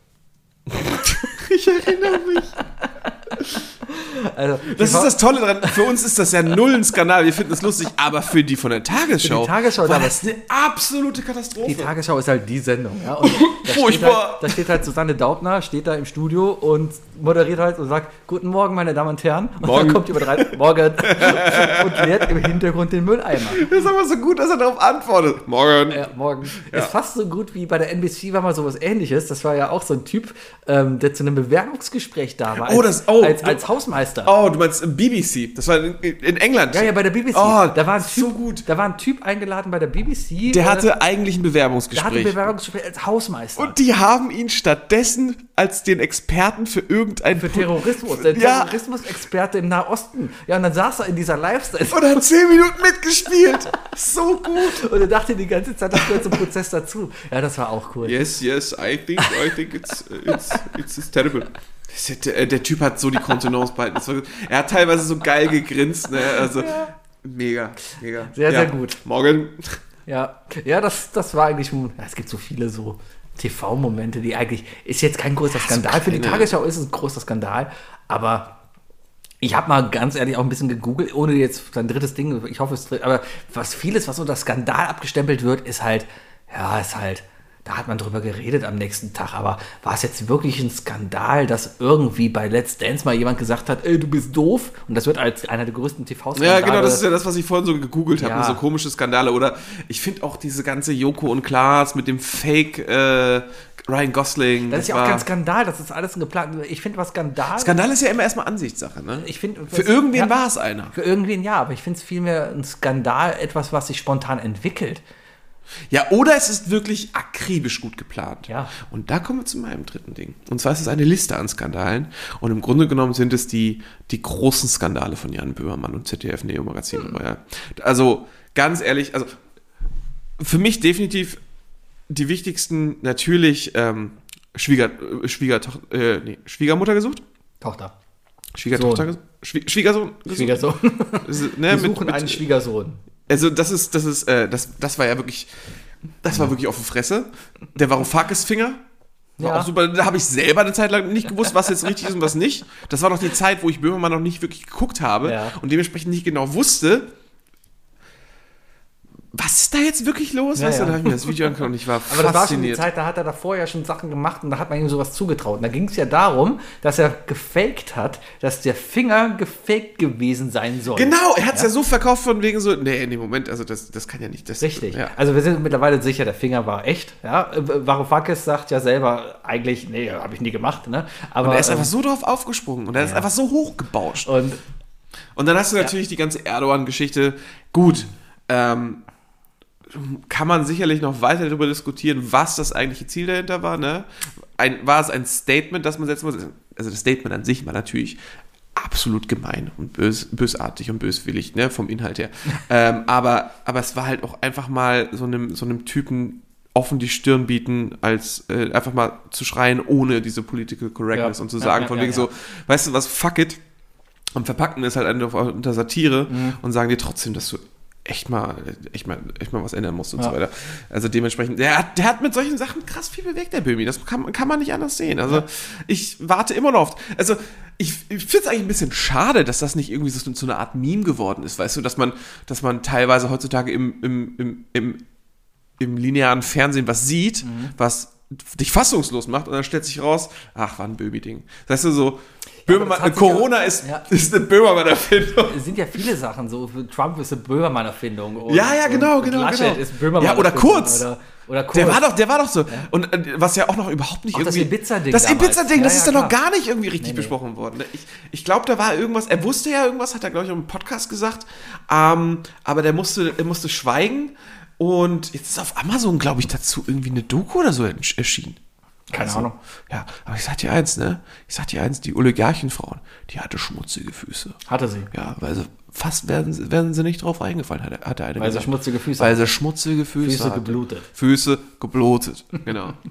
[LAUGHS] Ich erinnere mich. Also, Das ist das Tolle dran. Für uns ist das ja null ein Skandal. Wir finden es lustig, aber für die von der Tagesschau, Für die Tagesschau war das eine absolute Katastrophe. Die Tagesschau ist halt die Sendung. Ja? Und [LAUGHS] da, steht Furchtbar. halt, da steht halt Susanne Daubner, steht da im Studio und moderiert halt und sagt, guten Morgen, meine Damen und Herren. Und Morgen. dann kommt jemand rein, morgen, [LAUGHS] und leert im Hintergrund den Mülleimer. das ist aber so gut, dass er darauf antwortet. Morgen. Ja, morgen. Ist fast so gut wie bei der NBC war mal sowas ähnliches. Das war ja auch so ein Typ, ähm, der zu einem Bewerbungsgespräch da war. Oh, das- oh. als, als Hausmeister. Oh, du meinst BBC. Das war in, in England. Ja, ja, bei der BBC. Oh, da war ein Typ, so gut. Da war ein Typ eingeladen bei der BBC. Der äh, hatte eigentlich ein der hatte ein Bewerbungsgespräch. Bewerbungsgespräch als Hausmeister. und die haben ihn stattdessen als den Experten für irgendein für Terrorismus, der Ja. Terrorismusexperte im Nahosten. Ja, und dann saß er in dieser Live-Sendung Und hat zehn Minuten mitgespielt. So gut. und er dachte die ganze Zeit, das gehört zum Prozess dazu. Ja, das war auch cool. Yes, yes, I think, I think it's, it's, it's, it's terrible. Ja- Der, Typ hat so die Kontenance behalten. Er hat teilweise so geil gegrinst. Ne? Also, mega, mega. Sehr, ja. sehr gut. Morgen. Ja, ja das, das war eigentlich ja, es gibt so viele so TV-Momente, die eigentlich, ist jetzt kein großer Skandal. Für die Tagesschau ist es ein großer Skandal, aber ich habe mal ganz ehrlich auch ein bisschen gegoogelt, ohne jetzt sein drittes Ding, ich hoffe es, aber was vieles, was unter Skandal abgestempelt wird, ist halt, ja, ist halt, da hat man drüber geredet am nächsten Tag, aber war es jetzt wirklich ein Skandal, dass irgendwie bei Let's Dance mal jemand gesagt hat, ey, du bist doof? Und das wird als einer der größten TV-Skandale. Ja, genau, das ist ja das, was ich vorhin so gegoogelt habe. Ja. So komische Skandale. Oder ich finde auch diese ganze Joko und Klaas mit dem Fake äh, Ryan Gosling. Das ist ja auch kein Skandal, das ist alles ein geplant. Ich finde, was Skandal. Skandal ist ja immer erstmal Ansichtssache, ne? Ich finde, Für irgendwen ja, war es einer. Für irgendwen ja, aber ich finde es vielmehr ein Skandal, etwas, was sich spontan entwickelt. Ja, oder es ist wirklich akribisch gut geplant. Ja. Und da kommen wir zu meinem dritten Ding. Und zwar ist es eine Liste an Skandalen. Und im Grunde genommen sind es die, die großen Skandale von Jan Böhmermann und ZDF Neo Magazin. Ja. Also, ganz ehrlich, also für mich definitiv die wichtigsten natürlich ähm, Schwieger, äh, Schwiegertochter, äh, nee, Schwiegermutter gesucht? Tochter. Schwiegertochter Sohn. gesucht? Schwie Schwiegersohn gesucht? Schwiegersohn. [LAUGHS] Ne, Wir mit- suchen mit- einen Schwiegersohn. Also das ist, das ist, äh, das, das war ja wirklich, das war wirklich auf die Fresse. Der Varoufakis-Finger war Ja. auch super. Da habe ich selber eine Zeit lang nicht gewusst, was jetzt richtig ist und was nicht. Das war noch die Zeit, wo ich Böhmermann noch nicht wirklich geguckt habe Ja. und dementsprechend nicht genau wusste, was ist da jetzt wirklich los? Ja, weißt du, ja. da habe ich mir das Video angeguckt und ich war Aber das war schon die fasziniert. Zeit, da hat er davor ja schon Sachen gemacht und da hat man ihm sowas zugetraut. Und da ging es ja darum, dass er gefaked hat, dass der Finger gefaked gewesen sein soll. Genau, er hat es ja. so verkauft von wegen so, nee, nee, Moment, also das, das kann ja nicht. Das, Richtig. Ja. Also wir sind mittlerweile sicher, der Finger war echt. Ja? Varoufakis sagt ja selber eigentlich, nee, habe ich nie gemacht. Ne? Aber Und er ist einfach ähm, so drauf aufgesprungen und er ist einfach so hochgebauscht. und Und dann hast du natürlich die ganze Erdogan-Geschichte. Gut, ähm, kann man sicherlich noch weiter darüber diskutieren, was das eigentliche Ziel dahinter war. Ne? Ein, war es ein Statement, das man setzen muss? Also das Statement an sich war natürlich absolut gemein und bös, bösartig und böswillig, ne, vom Inhalt her. [LAUGHS] ähm, aber, aber es war halt auch einfach mal so einem, so einem Typen offen die Stirn bieten, als äh, einfach mal zu schreien, ohne diese Political Correctness Ja. und zu sagen, ja, von ja, wegen ja. so, weißt du was, fuck it, und verpacken es halt einfach unter Satire Mhm. und sagen dir trotzdem, dass du echt mal, echt mal, echt mal was ändern musst und Ja. so weiter. Also dementsprechend, der hat, der hat mit solchen Sachen krass viel bewegt, der Böhmi. Das kann, kann man nicht anders sehen. Also ich warte immer noch auf, also ich, ich finde es eigentlich ein bisschen schade, dass das nicht irgendwie so, so eine Art Meme geworden ist, weißt du, dass man, dass man teilweise heutzutage im, im, im, im, im linearen Fernsehen was sieht, Mhm. was dich fassungslos macht und dann stellt sich raus, ach, war ein Böhmi-Ding. Weißt du, so, Böhmermann, das ja- Corona ist, ja. [LAUGHS] ist eine Böhmermann-Erfindung. es sind ja viele Sachen so. Trump ist eine Böhmermann-Erfindung. Ja, ja, genau, und genau, Laschet genau. ist Böhmermann. Ja, oder Kurz. Oder, oder Kurz. Der war doch, der war doch so. Und äh, was ja auch noch überhaupt nicht Auch das irgendwie. Ibiza-Ding Das. Ibiza-Ding, das Ja, ist ja, ja noch gar nicht irgendwie richtig Nee, nee. besprochen worden. ne? Ich, ich glaube, da war irgendwas. Er wusste ja irgendwas, hat er, glaube ich, im Podcast gesagt. Ähm, aber der musste, er musste schweigen. Und jetzt ist auf Amazon, glaube ich, dazu irgendwie eine Doku oder so ersch- erschienen. Keine Also, Ahnung. Ja, aber ich sag dir eins, ne? Ich sag dir eins, die Oligarchenfrauen, die hatte schmutzige Füße. Hatte sie. Ja, weil sie fast werden, sie- werden sie nicht drauf eingefallen, hat, hat der eine Weil sie gesagt. schmutzige Füße Weil sie schmutzige Füße, Füße hatte. geblutet. Füße geblutet, genau. [LAUGHS]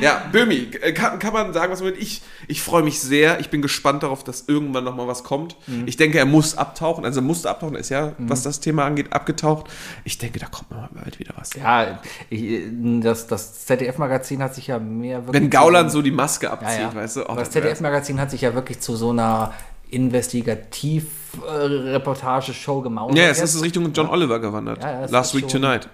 ja, Böhmi, äh, kann, kann man sagen, was man will. Ich, ich freue mich sehr. Ich bin gespannt darauf, dass irgendwann noch mal was kommt. Mhm. Ich denke, er muss abtauchen. Also er musste abtauchen, er ist ja, was das Thema angeht, abgetaucht. Ich denke, da kommt mal bald wieder was. Ja, ich, das, das ZDF-Magazin hat sich ja mehr wirklich. Wenn Gauland so die Maske Ja, abzieht, ja. weißt du? oh, das ZDF-Magazin hat sich ja wirklich zu so einer Investigativ-Reportage-Show gemausert. Ja, es ist Richtung John Oliver gewandert. Ja, ja, Last Week schon- Tonight.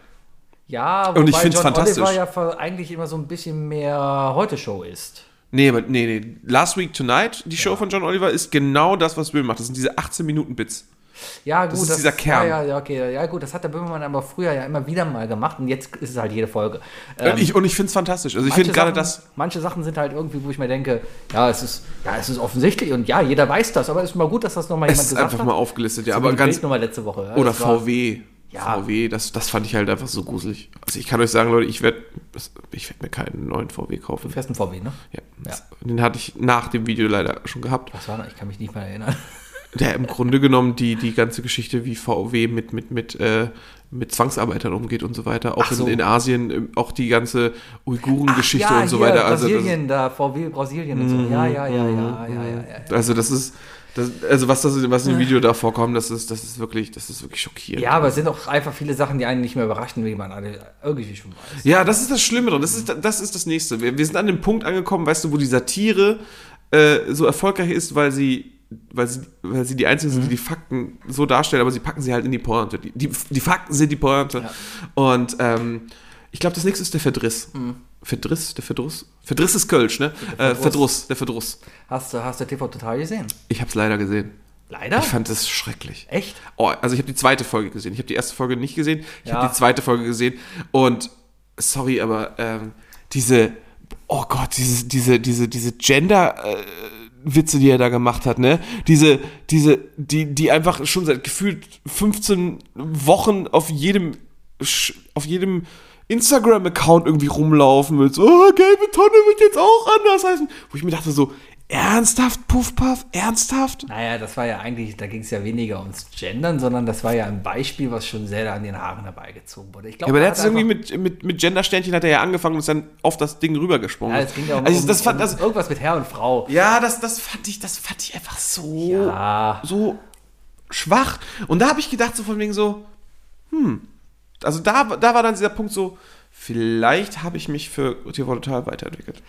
Ja, Und ich find's John fantastisch. Oliver ja eigentlich immer so ein bisschen mehr Heute-Show ist. Nee, aber nee, nee. Last Week Tonight, die Show von John Oliver, ist genau das, was Will macht. Das sind diese 18 Minuten Bits. Ja, gut. ist dieser Kern. Ja, ja, ja, okay. Ja, gut, das hat der Böhmermann aber früher ja immer wieder mal gemacht und jetzt ist es halt jede Folge. Ähm, und ich, und ich finde es fantastisch. Also ich manche finde gerade Sachen- das. Manche Sachen sind halt irgendwie, wo ich mir denke, ja, es ist, ja, es ist offensichtlich und ja, jeder weiß das, aber es ist mal gut, dass das nochmal Es jemand ist gesagt einfach hat. mal aufgelistet, ja. Aber ganz. Nochmal letzte Woche. Ja, Oder das VW. Ja. VW, das, das fand ich halt einfach so gruselig. Also ich kann euch sagen, Leute, ich werde ich werd mir keinen neuen VW kaufen. Du fährst einen VW, ne? Ja. Das, Den hatte ich nach dem Video leider schon gehabt. Was war da? Ich kann mich nicht mehr erinnern. Der im Grunde genommen die, die ganze Geschichte, wie VW mit, mit, mit, äh, mit Zwangsarbeitern umgeht und so weiter. Auch so. in, in Asien, auch die ganze Uiguren-Geschichte ja, und so weiter. Also, das, Brasilien, da, VW Brasilien und so. Ja, ja, ja, ja, ja, ja, ja. also das ist, das, also was, das, was in dem Video da vorkommt, das ist, das ist wirklich, das ist wirklich schockierend. Ja, aber es sind auch einfach viele Sachen, die einen nicht mehr überraschen, wie man alle irgendwie schon weiß. Ja, das ist das Schlimme dran. Das ist das, ist das Nächste. Wir, wir sind an dem Punkt angekommen, weißt du, wo die Satire äh, so erfolgreich ist, weil sie, weil sie, weil sie die Einzigen sind, die die Fakten so darstellen, aber sie packen sie halt in die Pointe. Die, die, die Fakten sind die Pointe. Und ähm, ich glaube, das nächste ist der Verdriss. Verdriss, der Verdruss? Verdriss ist Kölsch, ne? Äh, Verdruss, der Verdruss. Hast du, hast du TV total gesehen? Ich habe es leider gesehen. Leider? Ich fand es schrecklich. Echt? Oh, also ich habe die zweite Folge gesehen. Ich habe die erste Folge nicht gesehen. Ich Ja. habe die zweite Folge gesehen. Und sorry, aber ähm, diese, oh Gott, diese, diese, diese, diese Gender. Äh, Witze, die er da gemacht hat, ne? Diese, diese, die, die einfach schon seit gefühlt 15 Wochen auf jedem, auf jedem Instagram-Account irgendwie rumlaufen mit so, oh, gelbe Tonne wird jetzt auch anders heißen. Wo ich mir dachte so, ernsthaft, Puff Puff, ernsthaft? Naja, das war ja eigentlich, da ging es ja weniger ums Gendern, sondern das war ja ein Beispiel, was schon sehr an den Haaren herbeigezogen wurde. Ich glaube, Ja, aber der hat es irgendwie mit, mit, mit Gender-Sternchen hat er ja angefangen und ist dann auf das Ding rübergesprungen. Ja, es ging ja um, also um, das fand, um das, irgendwas mit Herr und Frau. ja, das, das fand ich, das fand ich einfach so, Ja. so schwach. Und da habe ich gedacht, so von wegen so, hm, also da, da war dann dieser Punkt so, vielleicht habe ich mich für TV Total weiterentwickelt.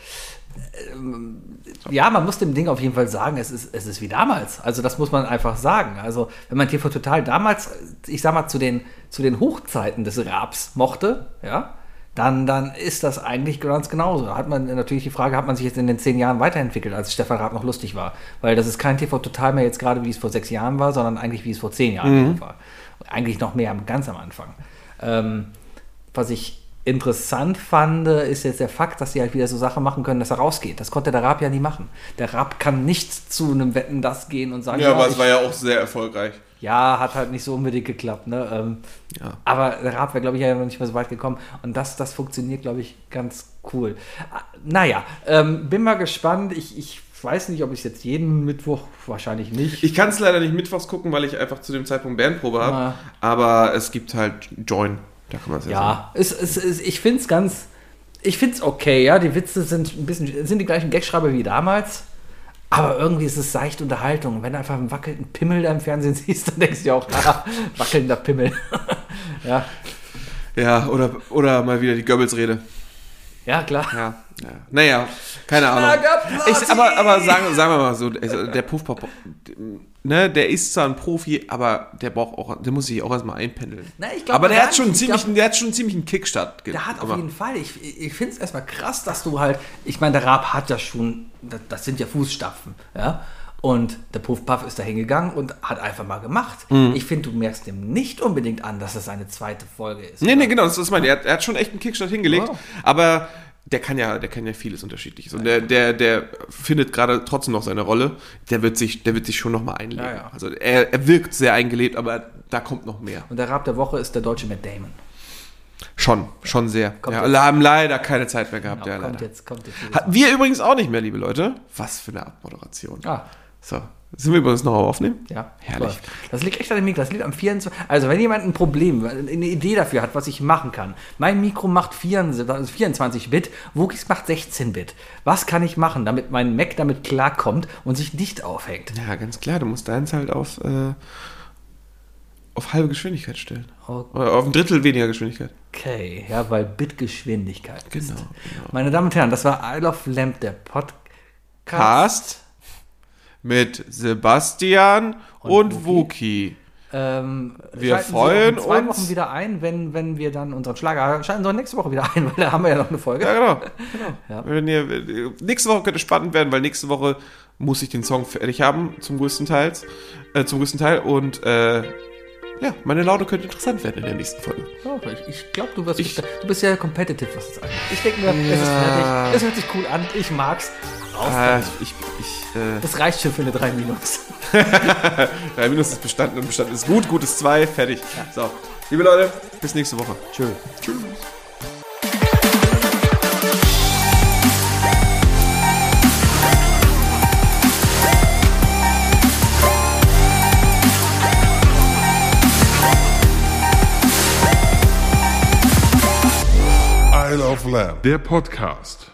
Ja, man muss dem Ding auf jeden Fall sagen, es ist, es ist wie damals. Also das muss man einfach sagen. Also wenn man TV Total damals, ich sag mal, zu den, zu den Hochzeiten des Raps mochte, ja, dann, dann ist das eigentlich ganz genauso. Da hat man natürlich die Frage, hat man sich jetzt in den zehn Jahren weiterentwickelt, als Stefan Raab noch lustig war? Weil das ist kein TV Total mehr jetzt gerade, wie es vor sechs Jahren war, sondern eigentlich wie es vor zehn Jahren war. Eigentlich noch mehr, ganz am Anfang. Ähm, was ich interessant fand, ist jetzt der Fakt, dass sie halt wieder so Sachen machen können, dass er rausgeht. Das konnte der Raab ja nie machen. Der Raab kann nicht zu einem Wetten das gehen und sagen, ich- ja auch sehr erfolgreich. ja, hat halt nicht so unbedingt geklappt. Ne? Ähm, Ja. Aber der Raab wäre, glaube ich, ja noch nicht mehr so weit gekommen. Und das, das funktioniert, glaube ich, ganz cool. Ah, Naja, ähm, bin mal gespannt. Ich, ich weiß nicht, ob ich es jetzt jeden Mittwoch, wahrscheinlich nicht. Ich kann es leider nicht mittwochs gucken, weil ich einfach zu dem Zeitpunkt Bandprobe habe. Ah. Aber es gibt halt Join. Da kann man es ja. Ja, es, es, es, ich finde es ganz. Ich finde es okay, ja. Die Witze sind ein bisschen, sind die gleichen Gagschreiber wie damals. Aber irgendwie ist es seichte Unterhaltung. Wenn du einfach einen wackelnden Pimmel da im Fernsehen [LAUGHS] siehst, dann denkst du dir auch, [LAUGHS] ah, wackelnder Pimmel. [LAUGHS] ja, Ja, oder, oder mal wieder die Goebbels-Rede. Ja, klar. Ja, ja. Naja, keine Ahnung. Ich, aber aber sagen, sagen wir mal so, also der Puffpop, ne, der ist zwar ein Profi, aber der braucht auch, der muss sich auch erstmal einpendeln. Na, ich glaub aber der hat schon einen nicht. Ich ziemlichen, glaub- der hat schon einen ziemlichen Kickstart. Der hat auf jeden Fall. Ich, ich finde es erstmal krass, dass du halt. Ich meine, der Raab hat ja schon. Das, das sind ja Fußstapfen. Ja. Und der Puff Puff ist da hingegangen und hat einfach mal gemacht. Mhm. Ich finde, du merkst dem nicht unbedingt an, dass es eine zweite Folge ist. Nee, nee, genau, das ist mein. Er, hat- er hat schon echt einen Kickstart hingelegt, Wow. aber der kann ja, der kann ja vieles Unterschiedliches. Und der, der, der findet gerade trotzdem noch seine Rolle. Der wird sich, der wird sich schon nochmal einleben. Ja, ja. Also er, er wirkt sehr eingelebt, aber da kommt noch mehr. Und der Raab der Woche ist der deutsche Matt Damon. Schon, schon sehr. Kommt ja, jetzt. wir haben leider keine Zeit mehr gehabt. Genau, ja, kommt, leider. jetzt, kommt jetzt. wir übrigens auch nicht mehr, liebe Leute. Was für eine Abmoderation. Ah, So, sind wir übrigens noch Aufnehmen? ja. Herrlich. läuft. Das liegt echt an dem Mikro. Das liegt am 24. Also, wenn jemand ein Problem, eine Idee dafür hat, was ich machen kann. Mein Mikro macht 24 also 24 Bit, Wookies macht 16 Bit. Was kann ich machen, damit mein Mac damit klarkommt und sich nicht aufhängt? Ja, ganz klar. Du musst deins halt auf, äh, auf halbe Geschwindigkeit stellen. Oder auf ein Drittel weniger Geschwindigkeit. Okay, ja, weil Bitgeschwindigkeit. ist. Genau, Meine Damen und Herren, das war I Love Lamp, der Podcast. Cast mit Sebastian und, Wuki. Ähm, Wir freuen in zwei uns. Wochen wieder ein, wenn, wenn wir dann unseren Schlager. Schalten Sie auch nächste Woche wieder ein, [LAUGHS] weil da haben wir ja noch eine Folge. Ja, [LAUGHS] genau. Ja. Wenn ihr, nächste Woche könnte spannend werden, weil nächste Woche muss ich den Song fertig haben, zum größten Teil. Äh, zum größten Teil. Und äh, ja, meine Laune könnte interessant werden in der nächsten Folge. Oh, ich ich glaube, du, wirst Ich- du bist ja competitive, was das angeht. Ich denke mir, es ist Ja. fertig, es hört sich cool an, ich mag's. Äh, ich, ich, äh, Das reicht schon für eine 3 Minus. [LAUGHS] drei Minus ist bestanden und bestanden ist gut, gut ist zwei, fertig. So, liebe Leute, bis nächste Woche. Tschö. Tschüss. Isle of Lamb. Der Podcast.